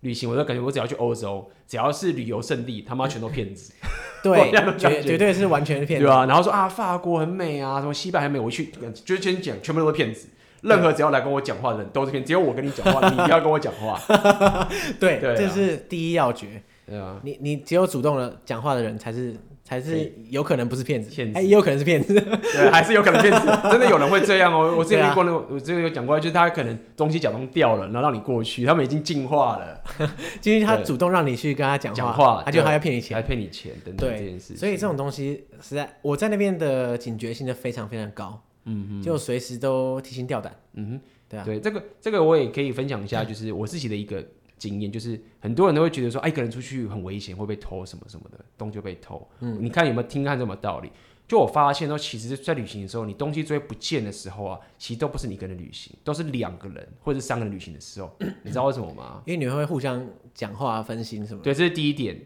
旅行，我都感觉我只要去欧洲，只要是旅游胜地，他妈全都骗子。对，绝绝对是完全是骗子。对啊，然后说啊，法国很美啊，什么西班牙很美，我去就是先讲，全部都是骗子。任何只要来跟我讲话的人都是骗，只有我跟你讲话，你不要跟我讲话。对，對啊，这是第一要诀。对啊，你你只有主动的讲话的人才是。还是有可能不是骗子，骗子，哎，也有可能是骗子，对，还是有可能骗子，真的有人会这样哦。我之前遇过那个，我之前有讲过，就是他可能东西假装掉了，然后让你过去，他们已经进化了，就是他主动让你去跟他讲话，话他就还要骗你钱，还骗你钱等等这件事。所以这种东西实在，我在那边的警觉性就非常非常高，嗯嗯，就随时都提心吊胆，嗯哼，对啊，对，这个这个我也可以分享一下，就是我自己的一个。经验就是很多人都会觉得说，哎，一个人出去很危险，会被偷什么什么的，东西就被偷。嗯，你看有没有听看这么道理？就我发现说，其实，在旅行的时候，你东西最不见的时候啊，其实都不是你一个人旅行，都是两个人或者三个人旅行的时候。你知道为什么吗？因为你们会互相讲话、分心什么。对，这是第一点。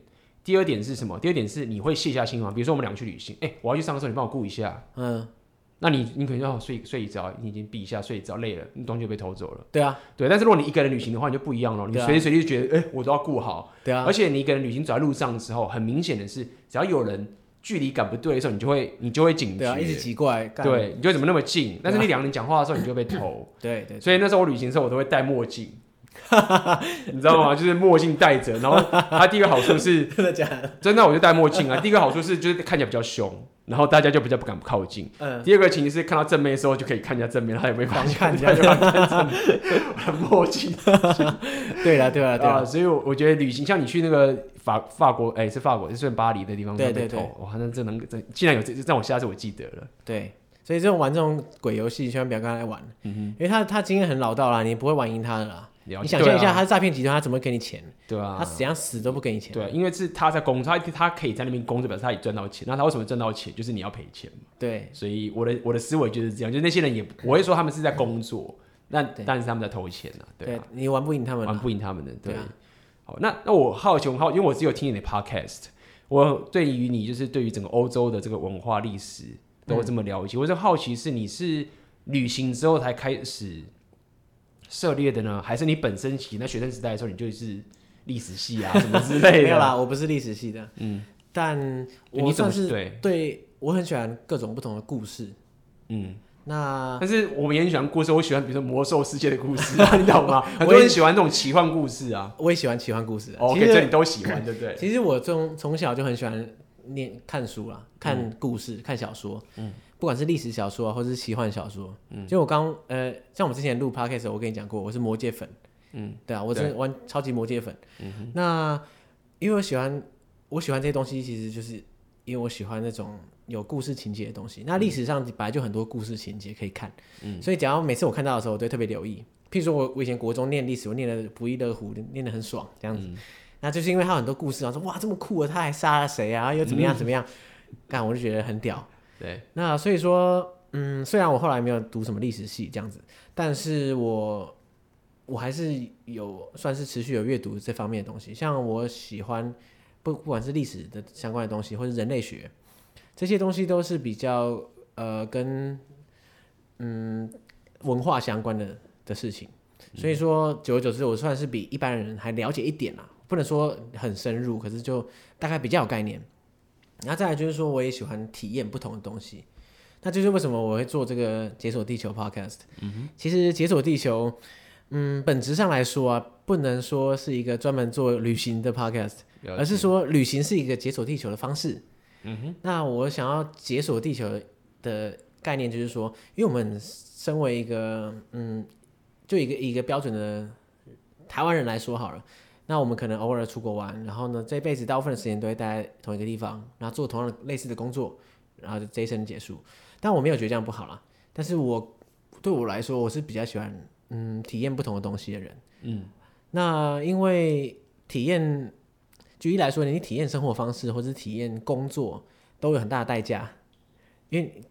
第二点是什么？第二点是你会卸下心防。比如说我们两个去旅行，哎，我要去上厕所，你帮我顾一下。嗯。那你你可能要睡睡一觉，你已经闭一下睡一觉累了，你东西就被偷走了。对啊，对。但是如果你一个人旅行的话，你就不一样了。你随时随地就觉得，哎、欸，我都要顾好。对啊。而且你一个人旅行走在路上的时候，很明显的是，只要有人距离感不对的时候，你就会你就会警觉。对啊，一直奇怪。对，你就怎么那么近？但是你两个人讲话的时候，你就被偷。对，对对。所以那时候我旅行的时候，我都会戴墨镜。你知道吗？就是墨镜戴着，然后它第一个好处是 真的假的？真的，我就戴墨镜啊。第一个好处是就是看起来比较凶。然后大家就比较不敢靠近。嗯。第二个情形是看到正面的时候就可以看一下正面，他也没发现。看一下就看正面。很默契。对了，对了，对了。所以我我觉得旅行，像你去那个法法国，哎，是法国，是巴黎的地方，对对对。哇，那这能这竟然有这，让我下次我记得了。对。所以这种玩这种鬼游戏，千万不要跟他来玩。嗯哼。因为他他经验很老道啦，你不会玩赢他的啦。你想象一下，他是诈骗集团，他怎么给你钱？对啊，他怎样死都不给你钱。对，因为是他在工作，他他可以在那边工作，表示他也赚到钱。那他为什么赚到钱？就是你要赔钱嘛。对，所以我的我的思维就是这样，就是那些人也不会说他们是在工作，那但是他们在偷钱啊。对，你玩不赢他们，玩不赢他们的。对，好，那那我好奇，我好，因为我只有听你的 podcast，我对于你就是对于整个欧洲的这个文化历史都这么了解，我就好奇是你是旅行之后才开始。涉猎的呢？还是你本身其实在学生时代的时候，你就是历史系啊什么之类的？没有啦，我不是历史系的。嗯，但我算是对，对我很喜欢各种不同的故事。嗯，那但是我们也很喜欢故事，我喜欢比如说魔兽世界的故事，你懂吗？很多人喜欢这种奇幻故事啊，我也喜欢奇幻故事。OK，这你都喜欢，对不对？其实我从从小就很喜欢念看书啦，看故事，看小说。嗯。不管是历史小说啊，或者是奇幻小说，嗯，就我刚呃，像我们之前录 podcast，我跟你讲过，我是魔戒粉，嗯，对啊，我是玩超级魔戒粉，嗯哼，那因为我喜欢我喜欢这些东西，其实就是因为我喜欢那种有故事情节的东西。那历史上本来就很多故事情节可以看，嗯，所以假如每次我看到的时候，我都特别留意，譬如说我我以前国中念历史，我念的不亦乐乎，念的很爽这样子。嗯、那就是因为他有很多故事啊，说哇这么酷啊，他还杀了谁啊，又怎么样怎么样，干、嗯、我就觉得很屌。对，那所以说，嗯，虽然我后来没有读什么历史系这样子，但是我我还是有算是持续有阅读这方面的东西，像我喜欢不不管是历史的相关的东西，或者人类学这些东西，都是比较呃跟嗯文化相关的的事情，所以说久而久之，我算是比一般人还了解一点啦，不能说很深入，可是就大概比较有概念。然后再来就是说，我也喜欢体验不同的东西，那就是为什么我会做这个解锁地球 Podcast。嗯哼，其实解锁地球，嗯，本质上来说啊，不能说是一个专门做旅行的 Podcast，而是说旅行是一个解锁地球的方式。嗯哼，那我想要解锁地球的概念就是说，因为我们身为一个，嗯，就一个一个标准的台湾人来说好了。那我们可能偶尔出国玩，然后呢，这辈子大部分的时间都会待在同一个地方，然后做同样的类似的工作，然后就这一生结束。但我没有觉得这样不好啦，但是我对我来说，我是比较喜欢嗯体验不同的东西的人。嗯，那因为体验，举例来说，你体验生活方式或者是体验工作都有很大的代价，因为。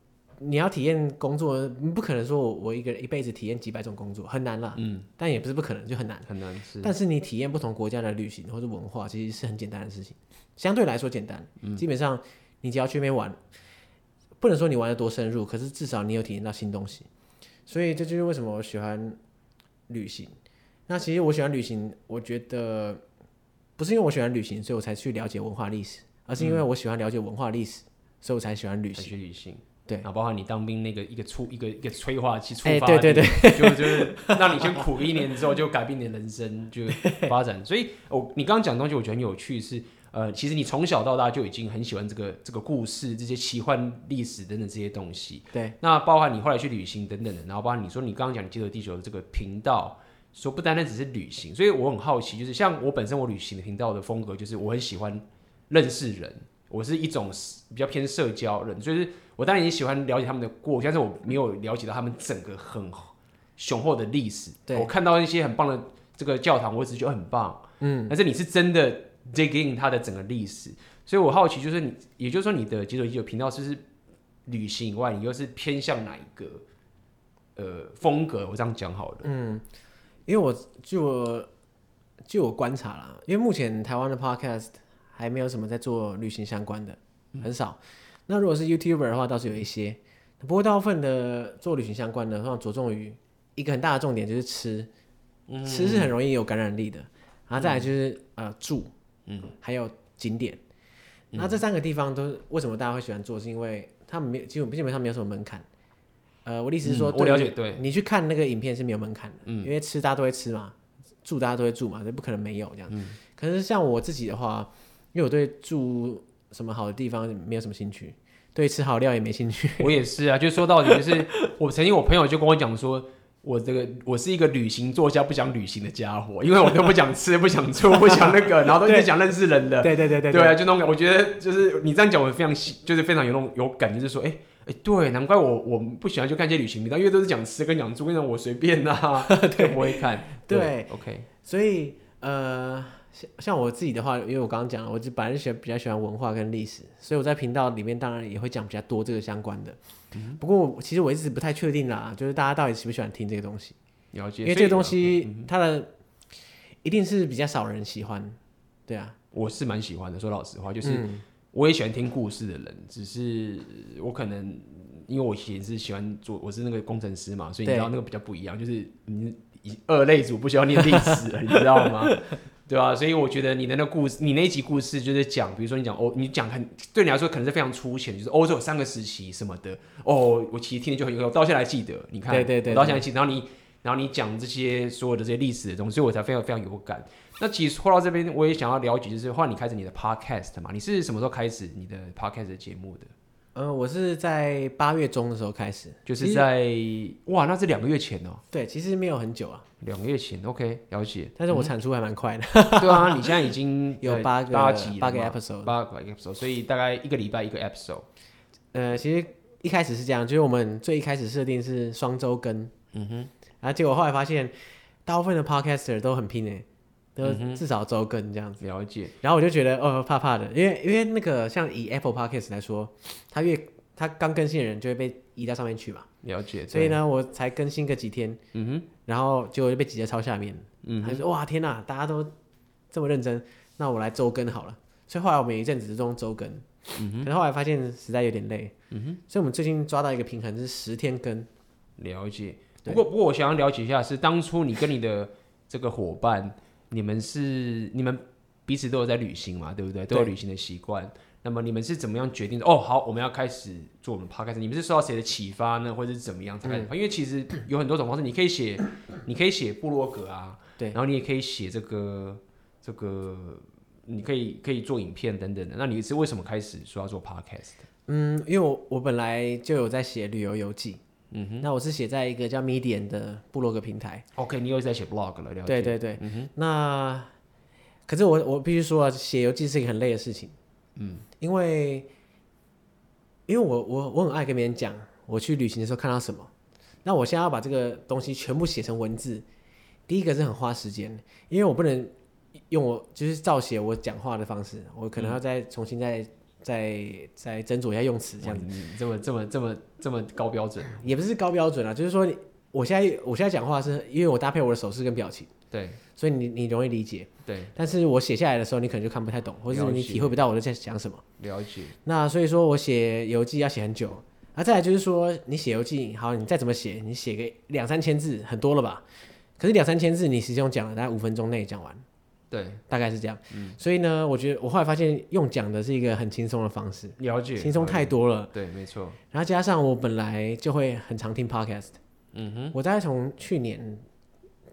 你要体验工作，你不可能说我我一个人一辈子体验几百种工作，很难了。嗯，但也不是不可能，就很难。很难是。但是你体验不同国家的旅行或者文化，其实是很简单的事情，相对来说简单。嗯，基本上你只要去那边玩，不能说你玩的多深入，可是至少你有体验到新东西。所以这就是为什么我喜欢旅行。那其实我喜欢旅行，我觉得不是因为我喜欢旅行，所以我才去了解文化历史，而是因为我喜欢了解文化历史，所以我才喜欢旅行。去旅行。对，然后包括你当兵那个一个触一个一个催化剂出发，欸、对对对，就就是让你先苦一年之后就改变你的人生就发展。所以哦，你刚刚讲的东西我觉得很有趣是，是呃，其实你从小到大就已经很喜欢这个这个故事、这些奇幻历史等等这些东西。对，那包含你后来去旅行等等的，然后包括你说你刚刚讲你解锁地球的这个频道，说不单单只是旅行，所以我很好奇，就是像我本身我旅行的频道的风格，就是我很喜欢认识人。我是一种比较偏社交人，就是我当然也喜欢了解他们的过去，但是我没有了解到他们整个很雄厚的历史。对，我看到一些很棒的这个教堂，我只觉得很棒。嗯，但是你是真的 dig in 它的整个历史，所以我好奇就是你，也就是说你的解锁地球频道是不是旅行以外，你又是偏向哪一个呃风格？我这样讲好了。嗯，因为我据我据我观察啦，因为目前台湾的 podcast。还没有什么在做旅行相关的，很少。嗯、那如果是 YouTuber 的话，倒是有一些。不过大部分的做旅行相关的，通常着重于一个很大的重点就是吃，嗯、吃是很容易有感染力的。然后再来就是、嗯、呃住，嗯，还有景点。嗯、那这三个地方都是为什么大家会喜欢做？是因为他们没基本基本上没有什么门槛。呃，我的意思是说，嗯、我了解，对，你去看那个影片是没有门槛的，嗯，因为吃大家都会吃嘛，住大家都会住嘛，这不可能没有这样。嗯、可是像我自己的话。因为我对住什么好的地方没有什么兴趣，对吃好料也没兴趣。我也 是啊，就说到底就是，我曾经我朋友就跟我讲说，我这个我是一个旅行作家，不想旅行的家伙，因为我都不想吃，不想住，不想那个，然后都一直讲认识人的。对对对对，对啊，就那种感，我觉得就是你这样讲，我非常喜，就是非常有那种有感觉，就是说，哎哎，对，难怪我我不喜欢去看一些旅行频道，因为都是讲吃跟讲住，跟讲我随便啊，对，不会看。对，OK，所以呃。像像我自己的话，因为我刚刚讲了，我就本来就喜比较喜欢文化跟历史，所以我在频道里面当然也会讲比较多这个相关的。嗯、不过其实我一直不太确定啦，就是大家到底喜不喜欢听这个东西？了解，因为这个东西它的一定是比较少人喜欢。对啊，我是蛮喜欢的。说老实话，就是我也喜欢听故事的人，嗯、只是我可能因为我以前是喜欢做，我是那个工程师嘛，所以你知道那个比较不一样，就是你二类组不需要念历史，你知道吗？对吧、啊？所以我觉得你的那故事，你那一集故事就是讲，比如说你讲欧，你讲很对你来说可能是非常粗浅，就是欧洲有三个时期什么的。哦，我其实听的就很有，我到现在还记得。你看，对对对，到现在记得。然后你，然后你讲这些所有的这些历史的东西，所以我才非常非常有感。那其实说到这边，我也想要了解，就是换你开始你的 podcast 嘛？你是什么时候开始你的 podcast 的节目的？呃，我是在八月中的时候开始，就是在哇，那是两个月前哦。对，其实没有很久啊，两个月前，OK，了解。但是我产出还蛮快的。对啊，你现在已经 有八个八集八个 episode，八个 episode，所以大概一个礼拜一个 episode。呃，其实一开始是这样，就是我们最一开始设定是双周更，嗯哼，然后结果后来发现，大部分的 podcaster 都很拼诶，都至少周更这样子。嗯、了解。然后我就觉得哦怕怕的，因为因为那个像以 Apple Podcast 来说，它越它刚更新的人就会被移到上面去嘛。了解。所以呢，我才更新个几天，嗯哼，然后结果就被挤在超下面。嗯，他说哇天哪，大家都这么认真，那我来周更好了。所以后来我们有一阵子都用周更，嗯哼，可是后来发现实在有点累，嗯哼，所以我们最近抓到一个平衡是十天更。了解。不过不过我想要了解一下，是当初你跟你的这个伙伴，你们是你们彼此都有在旅行嘛，对不对？都有旅行的习惯。那么你们是怎么样决定的？哦，好，我们要开始做我们 podcast。你们是受到谁的启发呢，或者是怎么样才开始？嗯、因为其实有很多种方式，你可以写，你可以写部落格啊，对，然后你也可以写这个这个，你可以可以做影片等等的。那你是为什么开始说要做 podcast？嗯，因为我我本来就有在写旅游游记，嗯哼，那我是写在一个叫 Medium 的部落格平台。OK，你又在写 blog 了，了解。对对对，嗯哼，那可是我我必须说啊，写游记是一个很累的事情。嗯，因为因为我我我很爱跟别人讲我去旅行的时候看到什么，那我现在要把这个东西全部写成文字，第一个是很花时间，因为我不能用我就是照写我讲话的方式，我可能要再重新再再再斟酌一下用词这样子，这么这么这么这么高标准，也不是高标准啊，就是说我现在我现在讲话是因为我搭配我的手势跟表情。对，所以你你容易理解。对，但是我写下来的时候，你可能就看不太懂，或者是你体会不到我在讲什么。了解。那所以说我写游记要写很久，啊，再来就是说你写游记，好，你再怎么写，你写个两三千字，很多了吧？可是两三千字你实际上讲了大概五分钟内讲完。对，大概是这样。嗯。所以呢，我觉得我后来发现用讲的是一个很轻松的方式。了解。轻松太多了。对，没错。然后加上我本来就会很常听 podcast。嗯哼。我大概从去年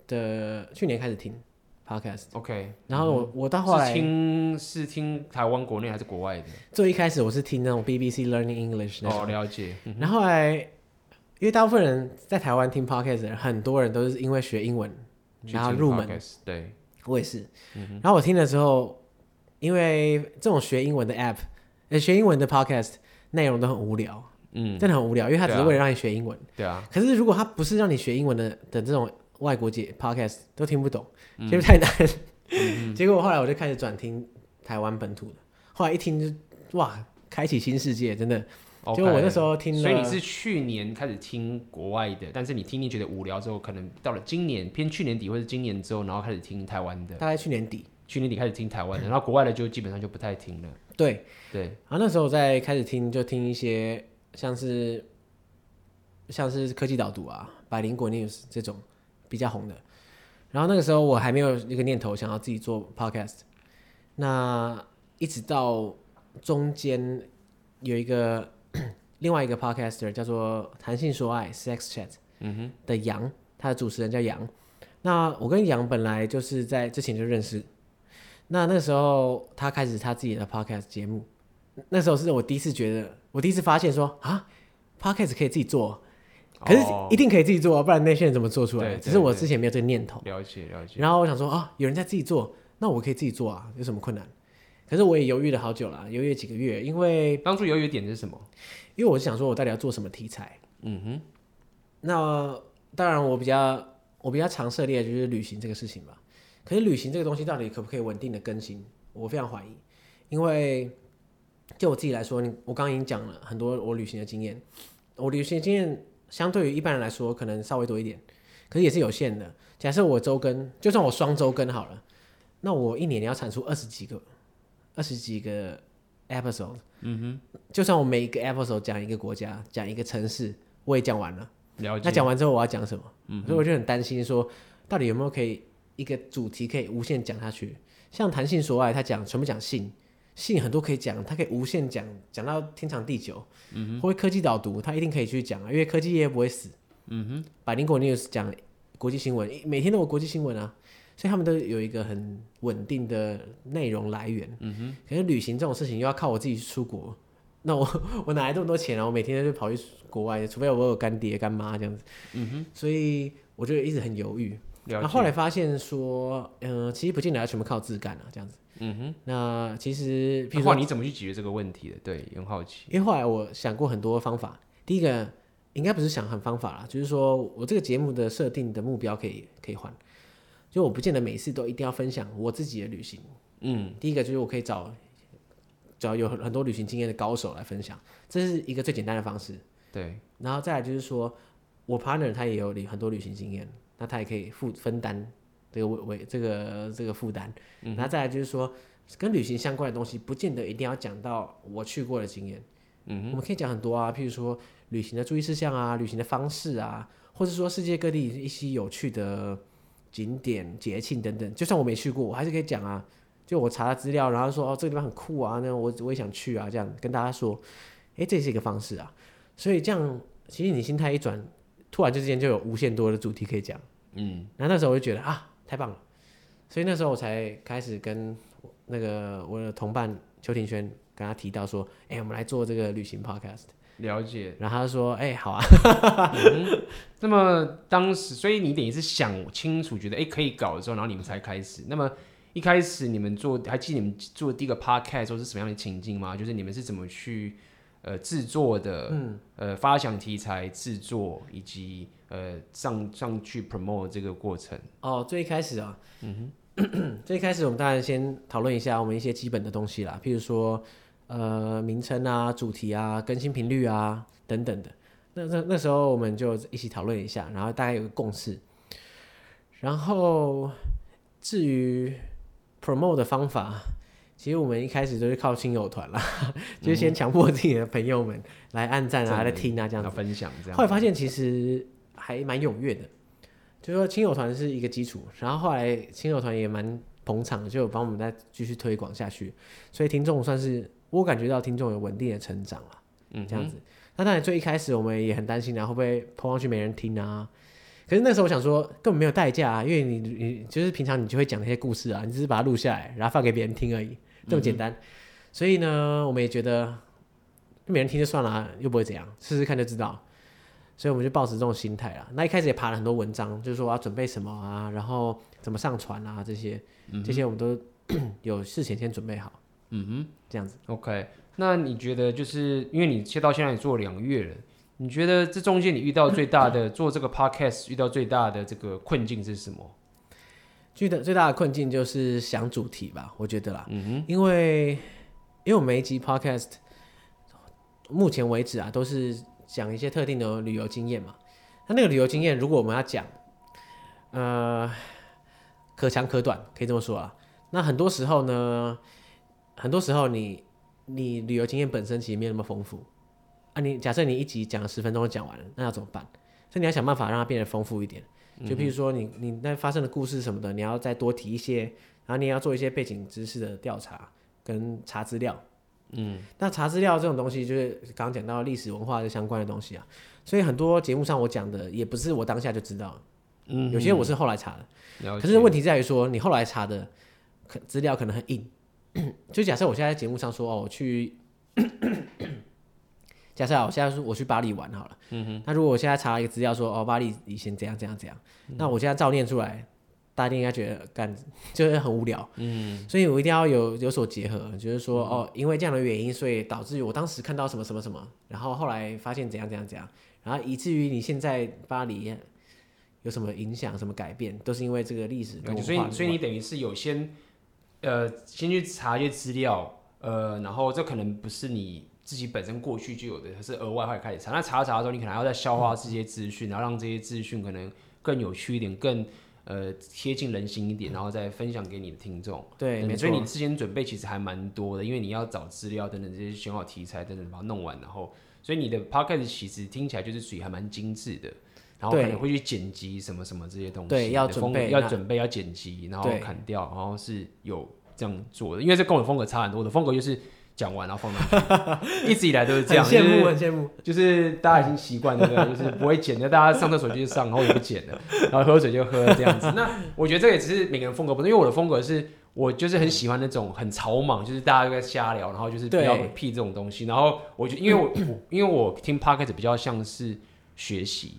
的去年开始听。Podcast，OK，然后我我到后来是听是听台湾国内还是国外的？最一开始我是听那种 BBC Learning English 那种。哦，了解。然后后来，因为大部分人在台湾听 Podcast 的人，很多人都是因为学英文然后入门。对，我也是。然后我听的时候，因为这种学英文的 App，学英文的 Podcast 内容都很无聊，嗯，真的很无聊，因为它只是为了让你学英文。对啊。可是如果它不是让你学英文的的这种外国节 Podcast 都听不懂。其实太难，嗯、结果后来我就开始转听台湾本土的，后来一听就哇，开启新世界，真的。就我那时候听了，所以你是去年开始听国外的，但是你听听觉得无聊之后，可能到了今年偏去年底或者今年之后，然后开始听台湾的。大概去年底，去年底开始听台湾的，然后国外的就基本上就不太听了。对对，然后那时候我在开始听，就听一些像是像是科技导读啊、百灵果 news 这种比较红的。然后那个时候我还没有一个念头想要自己做 podcast，那一直到中间有一个另外一个 podcaster 叫做谈性说爱 Sex Chat，嗯哼的杨，他的主持人叫杨。那我跟杨本来就是在之前就认识，那那时候他开始他自己的 podcast 节目，那时候是我第一次觉得，我第一次发现说啊，podcast 可以自己做。可是一定可以自己做啊，不然那些人怎么做出来？只是我之前没有这个念头。了解了解。然后我想说啊，有人在自己做，那我可以自己做啊，有什么困难？可是我也犹豫了好久了，犹豫了几个月，因为当初犹豫的点是什么？因为我是想说，我到底要做什么题材？嗯哼。那当然，我比较我比较常涉猎的就是旅行这个事情吧。可是旅行这个东西到底可不可以稳定的更新？我非常怀疑，因为就我自己来说，你我刚刚已经讲了很多我旅行的经验，我旅行的经验。相对于一般人来说，可能稍微多一点，可是也是有限的。假设我周更，就算我双周更好了，那我一年要产出二十几个、二十几个 episode。嗯哼，就算我每一个 episode 讲一个国家、讲一个城市，我也讲完了。了解。那讲完之后我要讲什么？嗯，所以我就很担心说，到底有没有可以一个主题可以无限讲下去？像谈性说爱，他讲全部讲性。性很多可以讲，他可以无限讲，讲到天长地久。嗯哼，或者科技导读，他一定可以去讲啊，因为科技业不会死。嗯哼，百灵果 news 讲国际新闻，每天都有国际新闻啊，所以他们都有一个很稳定的内容来源。嗯哼，可是旅行这种事情又要靠我自己去出国，那我 我哪来这么多钱啊？我每天就跑去国外，除非我有干爹干妈这样子。嗯哼，所以我就一直很犹豫。然后后来发现说，嗯、呃，其实不见得要全部靠自干啊，这样子。嗯哼，那其实，话你怎么去解决这个问题的？对，很好奇。因为后来我想过很多方法。第一个，应该不是想很方法啦，就是说我这个节目的设定的目标可以可以换，就我不见得每次都一定要分享我自己的旅行。嗯，第一个就是我可以找找有很很多旅行经验的高手来分享，这是一个最简单的方式。对，然后再来就是说我 partner 他也有很多旅行经验，那他也可以负分担这个为这个这个负担。嗯，然后再来就是说跟旅行相关的东西，不见得一定要讲到我去过的经验。嗯，我们可以讲很多啊，譬如说旅行的注意事项啊，旅行的方式啊，或者说世界各地一些有趣的景点、节庆等等。就算我没去过，我还是可以讲啊。就我查了资料，然后说哦，这个地方很酷啊，那我我也想去啊，这样跟大家说，哎，这是一个方式啊。所以这样，其实你心态一转，突然之间就有无限多的主题可以讲。嗯，然后那时候我就觉得啊，太棒了。所以那时候我才开始跟那个我的同伴邱庭轩跟他提到说，哎，我们来做这个旅行 podcast。了解。然后他说，哎，好啊。嗯，那么当时，所以你等于是想清楚，觉得哎可以搞的时候，然后你们才开始。那么。一开始你们做，还记得你们做第一个 podcast 时候是什么样的情境吗？就是你们是怎么去呃制作的，嗯，呃发想题材、制作以及呃上上去 promote 这个过程。哦，最一开始啊，嗯哼，最一开始我们当然先讨论一下我们一些基本的东西啦，譬如说呃名称啊、主题啊、更新频率啊等等的。那那那时候我们就一起讨论一下，然后大家有个共识。然后至于 promote 的方法，其实我们一开始都是靠亲友团啦，嗯、就是先强迫自己的朋友们来按赞啊、来听啊这样子分享这样。后来发现其实还蛮踊跃的，就是说亲友团是一个基础，然后后来亲友团也蛮捧场的，就帮我们再继续推广下去，所以听众算是我感觉到听众有稳定的成长了，嗯，这样子。那当然最一开始我们也很担心啊，会不会 po 上去没人听啊？可是那时候我想说，根本没有代价啊，因为你你就是平常你就会讲那些故事啊，你只是把它录下来，然后发给别人听而已，这么简单。嗯、所以呢，我们也觉得没人听就算了，又不会怎样，试试看就知道。所以我们就抱持这种心态啊。那一开始也爬了很多文章，就是说我要准备什么啊，然后怎么上传啊，这些、嗯、这些我们都 有事前先准备好。嗯哼，这样子。OK，那你觉得就是因为你切到现在也做了两个月了。你觉得这中间你遇到最大的做这个 podcast 遇到最大的这个困境是什么？最的最大的困境就是想主题吧，我觉得啦。嗯哼。因为因为我每一集 podcast 目前为止啊，都是讲一些特定的旅游经验嘛。那那个旅游经验，如果我们要讲，呃，可长可短，可以这么说啊。那很多时候呢，很多时候你你旅游经验本身其实没有那么丰富。啊，你假设你一集讲了十分钟就讲完了，那要怎么办？所以你要想办法让它变得丰富一点。就譬如说你你那发生的故事什么的，你要再多提一些，然后你也要做一些背景知识的调查跟查资料。嗯，那查资料这种东西，就是刚刚讲到历史文化的相关的东西啊。所以很多节目上我讲的也不是我当下就知道，嗯，有些我是后来查的。可是问题在于说，你后来查的可资料可能很硬。就假设我现在在节目上说哦，我去。假设啊，我现在说我去巴黎玩好了，嗯哼，那如果我现在查了一个资料说哦，巴黎以前怎样怎样怎样，嗯、那我现在照念出来，大家应该觉得干 就是很无聊，嗯，所以我一定要有有所结合，就是说、嗯、哦，因为这样的原因，所以导致于我当时看到什么什么什么，然后后来发现怎样怎样怎样，然后以至于你现在巴黎有什么影响、什么改变，都是因为这个历史文化。所以所以你等于是有先呃先去查一些资料，呃，然后这可能不是你。自己本身过去就有的，它是额外会开始查。那查查的时候，你可能还要再消化这些资讯，嗯、然后让这些资讯可能更有趣一点，更呃贴近人心一点，然后再分享给你的听众。对，没错。所以你之前准备其实还蛮多的，因为你要找资料等等这些选好题材等等把它弄完，然后所以你的 podcast 其实听起来就是属于还蛮精致的，然后可能会去剪辑什么什么这些东西。对，要准备要准备要剪辑，然后砍掉，然后是有这样做的。因为这跟我的风格差很多，我的风格就是。讲完然后放上去，一直以来都是这样，羡慕很羡慕，就是大家已经习惯这个，就是不会剪的，大家上厕所就上，然后也不剪了，然后喝水就喝这样子。那我觉得这个也只是每个人风格不同，因为我的风格是我就是很喜欢那种很草莽，就是大家都在瞎聊，然后就是不要屁这种东西。然后我就因为我因为我听 podcast 比较像是学习，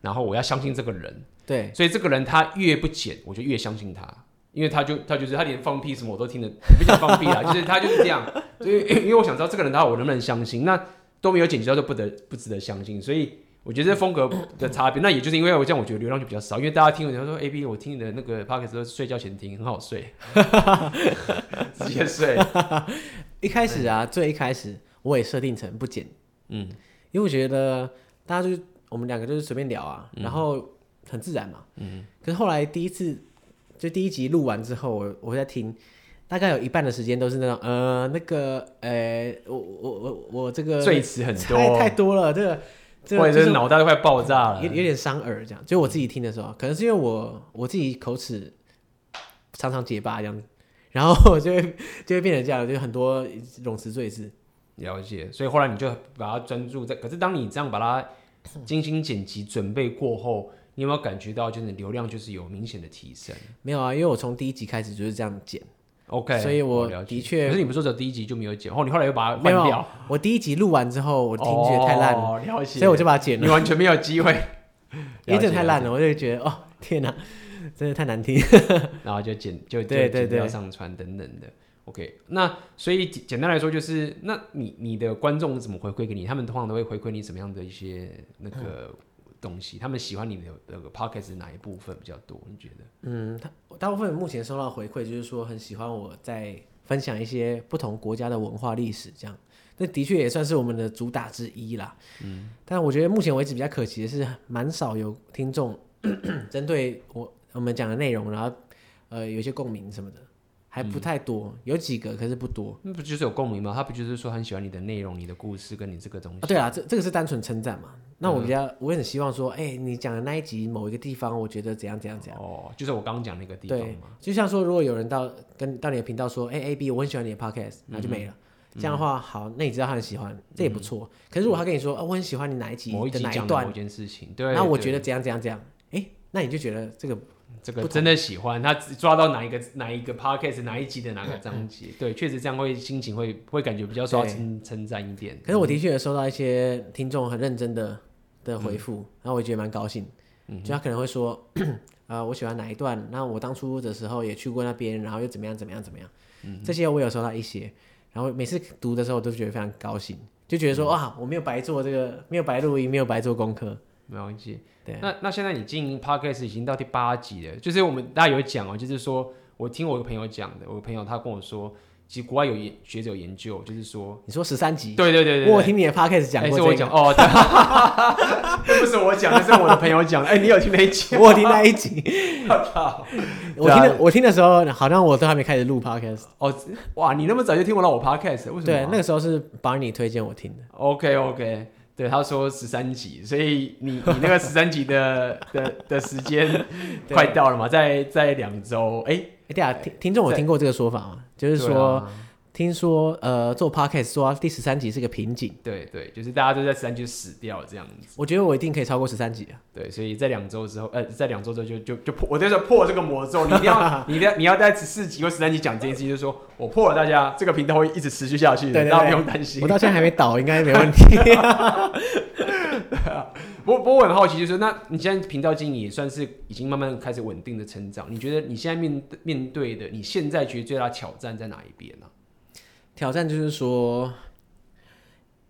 然后我要相信这个人，对，所以这个人他越不剪，我就越相信他。因为他就他就是他连放屁什么我都听得，不讲放屁啦，就是他就是这样，所以因为我想知道这个人他我能不能相信。那都没有剪辑到，就不得不值得相信。所以我觉得这风格的差别，那也就是因为我这样，我觉得流量就比较少，因为大家听，有人说 A B，我听你的那个 podcast 都睡觉前听，很好睡，直接睡。一开始啊，最一开始我也设定成不剪，嗯，因为我觉得大家就我们两个就是随便聊啊，然后很自然嘛，嗯。可是后来第一次就第一集录完之后，我我在听。大概有一半的时间都是那种，呃，那个，呃、欸，我我我我这个赘词很多，太太多了，这个，这个、或者是脑袋都快爆炸了，有有点伤耳，这样。就我自己听的时候，可能是因为我我自己口齿常常结巴这样子，然后就会 就会变成这样，就很多冗词赘字。了解，所以后来你就把它专注在，可是当你这样把它精心剪辑准备过后，你有没有感觉到就是流量就是有明显的提升？没有啊，因为我从第一集开始就是这样剪。OK，所以我的确，可是你不是说只有第一集就没有剪，后你后来又把它换掉。我第一集录完之后，我听觉得太烂了，所以我就把它剪了。你完全没有机会，因为真的太烂了，我就觉得哦天哪，真的太难听，然后就剪就就剪掉上传等等的。OK，那所以简单来说就是，那你你的观众怎么回馈给你？他们通常都会回馈你什么样的一些那个？嗯东西，他们喜欢你的那个 podcast 哪一部分比较多？你觉得？嗯，他大部分目前收到回馈就是说很喜欢我在分享一些不同国家的文化历史，这样，那的确也算是我们的主打之一啦。嗯，但我觉得目前为止比较可惜的是，蛮少有听众 针对我我们讲的内容，然后呃有一些共鸣什么的。还不太多，有几个，可是不多。那不就是有共鸣吗？他不就是说很喜欢你的内容、你的故事跟你这个东西？啊，对啊，这这个是单纯称赞嘛。那我比较，我也很希望说，哎，你讲的那一集某一个地方，我觉得怎样怎样怎样。哦，就是我刚刚讲那个地方嘛。对，就像说，如果有人到跟到你的频道说，哎，A B，我很喜欢你的 podcast，那就没了。这样的话，好，那你知道他很喜欢，这也不错。可是如果他跟你说，哦，我很喜欢你哪一集的哪一段某件事情，对，那我觉得怎样怎样怎样，哎，那你就觉得这个。这个真的喜欢他抓到哪一个哪一个 podcast 哪一集的哪个章节，对，确实这样会心情会会感觉比较受到称称赞一点。可是我的确有收到一些听众很认真的的回复，然后我也觉得蛮高兴。就他可能会说，呃，我喜欢哪一段，那我当初的时候也去过那边，然后又怎么样怎么样怎么样，这些我有收到一些，然后每次读的时候我都觉得非常高兴，就觉得说哇，我没有白做这个，没有白录音，没有白做功课。没关系，对。那那现在你经营 Podcast 已经到第八集了，就是我们大家有讲哦，就是说我听我一个朋友讲的，我朋友他跟我说，其实国外有研学者有研究，就是说，你说十三集，对对对对，我听你的 Podcast 讲过，是我讲哦，对，不是我讲的，是我的朋友讲的。哎，你有听那一集？我听那一集，我操！我听的我听的时候，好像我都还没开始录 Podcast。哦，哇，你那么早就听完了我 Podcast，为什么？对，那个时候是帮你推荐我听的。OK OK。对，他说十三集，所以你你那个十三集的的的时间快到了嘛？在在两周，哎哎，对啊，听听众有听过这个说法吗？就是说。听说呃做 podcast 说第十三集是个瓶颈，对对，就是大家都在十三集死掉这样子。我觉得我一定可以超过十三集啊。对，所以在两周之后，呃，在两周之后就就就破，我就说破这个魔咒，你一定要 你要你要在十四集或十三集讲这件事情，就是说我破了，大家这个频道会一直持续下去大家不用担心。我到现在还没倒，应该没问题。不过不过我很好奇，就是那你现在频道经营也算是已经慢慢开始稳定的成长，你觉得你现在面面对的，你现在觉得最大挑战在哪一边呢？挑战就是说，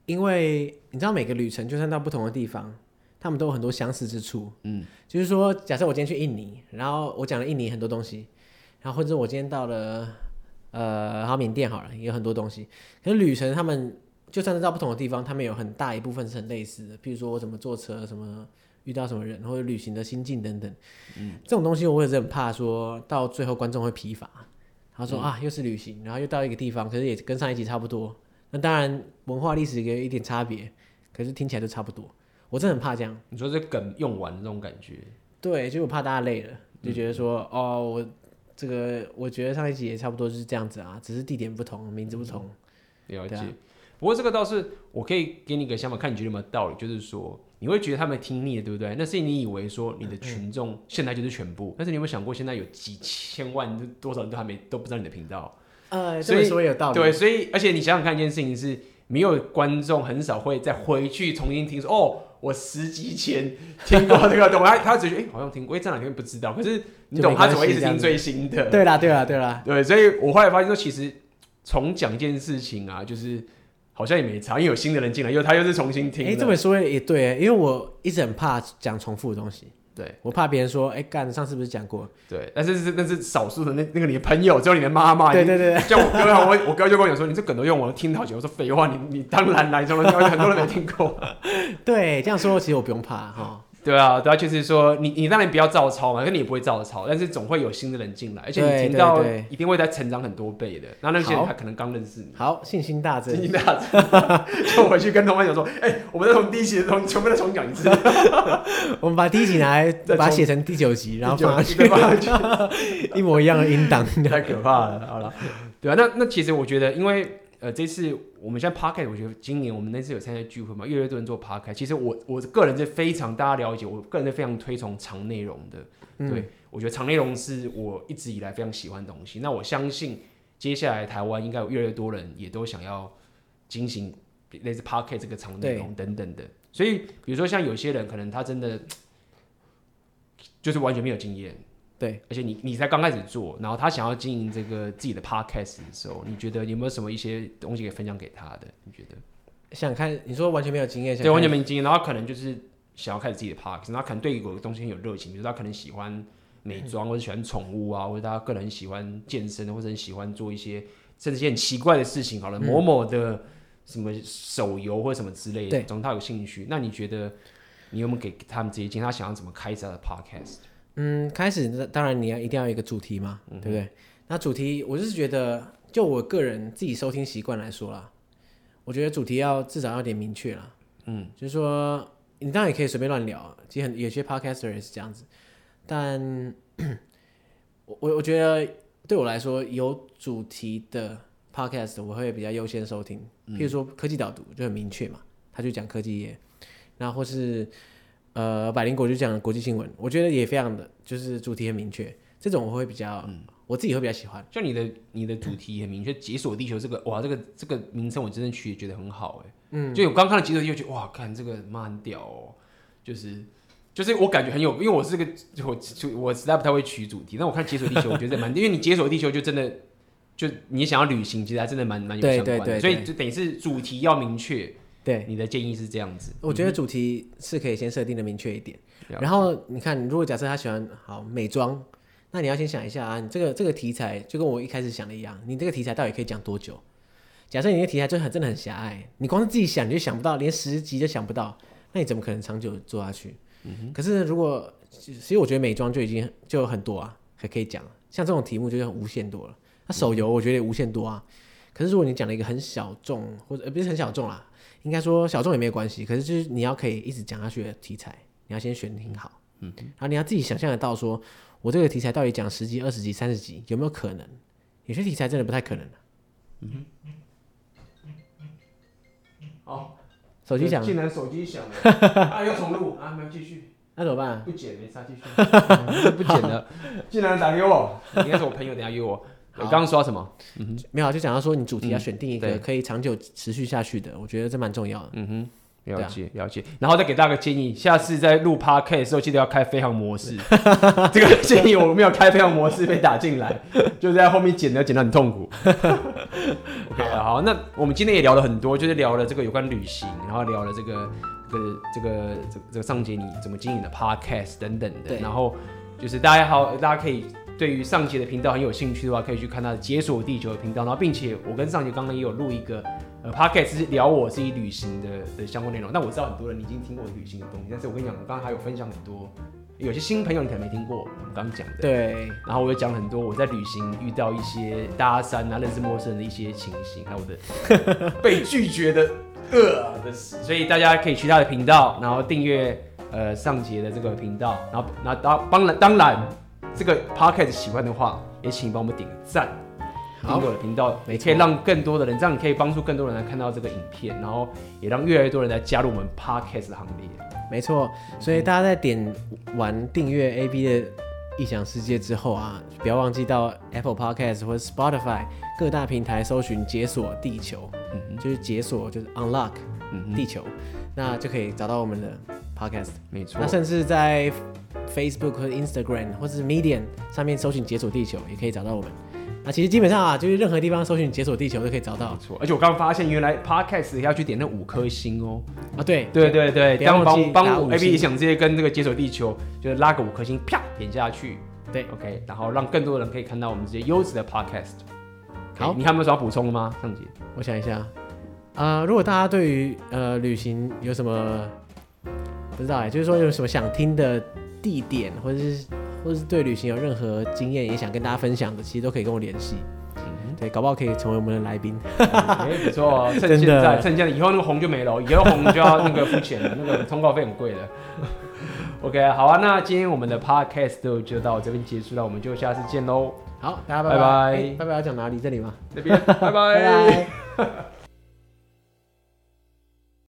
因为你知道每个旅程，就算到不同的地方，他们都有很多相似之处。嗯，就是说，假设我今天去印尼，然后我讲了印尼很多东西，然后或者我今天到了呃，好缅甸好了，也有很多东西。可是旅程他们就算是到不同的地方，他们有很大一部分是很类似的。比如说我怎么坐车，什么遇到什么人，或者旅行的心境等等。嗯，这种东西我也是很怕说到最后观众会疲乏。他说啊，又是旅行，然后又到一个地方，可是也跟上一集差不多。那当然文化历史有一点差别，可是听起来都差不多。我真的很怕这样。你说这梗用完这种感觉？对，就我怕大家累了，就觉得说、嗯、哦，我这个我觉得上一集也差不多就是这样子啊，只是地点不同，名字不同。嗯、了解。啊、不过这个倒是我可以给你一个想法，看你觉得有没有道理，就是说。你会觉得他们听腻了，对不对？那是你以为说你的群众现在就是全部，但是你有没有想过，现在有几千万多少人都还没都不知道你的频道？呃，所以说有道理。对，所以而且你想想看，一件事情是，没有观众很少会再回去重新听说，哦，我十集前听过这个，懂他他只觉得哎、欸，好像听过，哎，这两天不知道。可是你懂，他只会一直听最新的。对啦，对啦，对啦。对，所以我后来发现说，其实从讲一件事情啊，就是。好像也没差，因为有新的人进来，又他又是重新听。哎、欸，这么说也对，因为我一直很怕讲重复的东西。对，我怕别人说，哎、欸，干，上次不是讲过？对，但是是那是少数的，那那个你的朋友，只有你的妈妈。对对对，像我哥，我我哥就跟我讲说，你这梗都用我听好久。我说废话，你你当然来，中了很多人没听过。对，这样说其实我不用怕哈。对啊，对啊，就是说你你当然不要照抄嘛，可是你也不会照抄，但是总会有新的人进来，而且你听到一定会在成长很多倍的。那那些人他可能刚认识你，好，信心大增，信心大增，就回去跟同伴讲说，哎、欸，我们再从第一集从全部再重讲一次，我们把第一集拿来把它写成第九集，然后放上去，放上去，一模一样的音档，太可怕了。好了，对啊，那那其实我觉得，因为。呃，这次我们现在 Podcast，我觉得今年我们那次有参加聚会嘛，越来越多人做 Podcast。其实我我个人是非常大家了解，我个人是非常推崇长内容的。嗯、对，我觉得长内容是我一直以来非常喜欢的东西。那我相信接下来台湾应该有越来越多人也都想要进行类似 Podcast 这个长内容等等的。所以，比如说像有些人可能他真的 就是完全没有经验。对，而且你你才刚开始做，然后他想要经营这个自己的 podcast 的时候，你觉得有没有什么一些东西可以分享给他的？你觉得？想看你说完全没有经验，对，完全没经验，然后可能就是想要开始自己的 podcast，然后可能对有个东西很有热情，比如他可能喜欢美妆，或者喜欢宠物啊，或者他个人喜欢健身，或者很喜欢做一些甚至一些很奇怪的事情，好了，某某的什么手游或者什么之类的，总之他有兴趣。那你觉得你有没有给他们这些建议？他想要怎么开始他的 podcast？嗯，开始当然你要一定要有一个主题嘛，嗯、对不对？那主题我就是觉得，就我个人自己收听习惯来说啦，我觉得主题要至少要点明确啦。嗯，就是说你当然也可以随便乱聊，其实很有些 podcaster 也是这样子，但我我觉得对我来说有主题的 podcast 我会比较优先收听，譬如说科技导读就很明确嘛，他就讲科技业，那或是。呃，百灵果就讲国际新闻，我觉得也非常的，就是主题很明确，这种我会比较，嗯、我自己会比较喜欢。像你的你的主题很明确，解锁地球这个，哇，这个这个名称我真的取得觉得很好哎，嗯，就我刚看了解锁地球，觉得哇，看这个妈很屌哦，就是就是我感觉很有，因为我是个我我实在不太会取主题，但我看解锁地球，我觉得蛮，因为你解锁地球就真的就你想要旅行，其实还真的蛮蛮有相关的，所以就等于是主题要明确。对，你的建议是这样子。我觉得主题是可以先设定的明确一点，嗯、然后你看，如果假设他喜欢好美妆，那你要先想一下啊，你这个这个题材就跟我一开始想的一样，你这个题材到底可以讲多久？假设你的题材就很真的很狭隘，你光是自己想你就想不到，连十集都想不到，那你怎么可能长久做下去？嗯、可是如果其实我觉得美妆就已经就很多啊，还可以讲，像这种题目就是无限多了。那手游我觉得也无限多啊，可是如果你讲了一个很小众或者不是很小众啦。应该说小众也没有关系，可是就是你要可以一直讲下去的题材，你要先选挺好，嗯，然后你要自己想象得到说，我这个题材到底讲十集、二十集、三十集有没有可能？有些题材真的不太可能的，嗯哼。好，手机响，竟然手机响了，啊，要重录啊，没有继续，那怎么办？不剪没啥，继续，不剪了，竟然打给我，应该是我朋友等下约我。我刚刚说什么？嗯哼，没有，就讲到说你主题要选定一个可以长久持续下去的，我觉得这蛮重要的。嗯哼，了解了解。然后再给大家个建议，下次在录 Podcast 的时候记得要开飞航模式。这个建议我没有开飞航模式被打进来，就在后面剪的剪得很痛苦。OK，好，那我们今天也聊了很多，就是聊了这个有关旅行，然后聊了这个这个这个这个尚杰你怎么经营的 Podcast 等等的。然后就是大家好，大家可以。对于上杰的频道很有兴趣的话，可以去看他的《解锁地球》的频道。然后，并且我跟上杰刚刚也有录一个呃 podcast 是聊我自己旅行的的相关内容。但我知道很多人已经听过我旅行的东西，但是我跟你讲，我刚刚还有分享很多，有些新朋友你可能没听过我们刚刚讲的。对。然后我又讲很多我在旅行遇到一些搭讪啊、认识陌生人的一些情形，还有我的被拒绝的呃的事。所以大家可以去他的频道，然后订阅呃尚杰的这个频道，然后那当当然当然。这个 podcast 喜欢的话，也请帮我们点个赞，订阅我的频道，也可以让更多的人，这样你可以帮助更多人来看到这个影片，然后也让越来越多人来加入我们 podcast 的行列。没错，所以大家在点完订阅 AB 的异想世界之后啊，不要忘记到 Apple Podcast 或者 Spotify 各大平台搜寻“解锁地球”，嗯，就是解锁就是 unlock 地球，嗯，那就可以找到我们的 podcast。没错，那甚至在 Facebook 和 Instagram 或者是 Medium 上面搜寻“解锁地球”也可以找到我们。那其实基本上啊，就是任何地方搜寻“解锁地球”都可以找到。没错，而且我刚刚发现，原来 Podcast 要去点那五颗星哦。啊，对对对对，帮帮帮我 AB 想直接跟这个解锁地球，就是拉个五颗星，啪点下去。对，OK，然后让更多人可以看到我们这些优质的 Podcast。好，你还有没有什么补充的吗，尚杰？我想一下，啊、呃，如果大家对于呃旅行有什么不知道哎，就是说有什么想听的地点，或者是或者是对旅行有任何经验也想跟大家分享的，其实都可以跟我联系。嗯，对，搞不好可以成为我们的来宾。哎，不错，趁现在，趁现在，以后那个红就没了，以后红就要那个付钱了，那个通告费很贵的。OK，好啊，那今天我们的 Podcast 就到这边结束了，我们就下次见喽。好，大家拜拜。拜拜，拜拜要讲哪里？这里吗？这边，拜拜。拜拜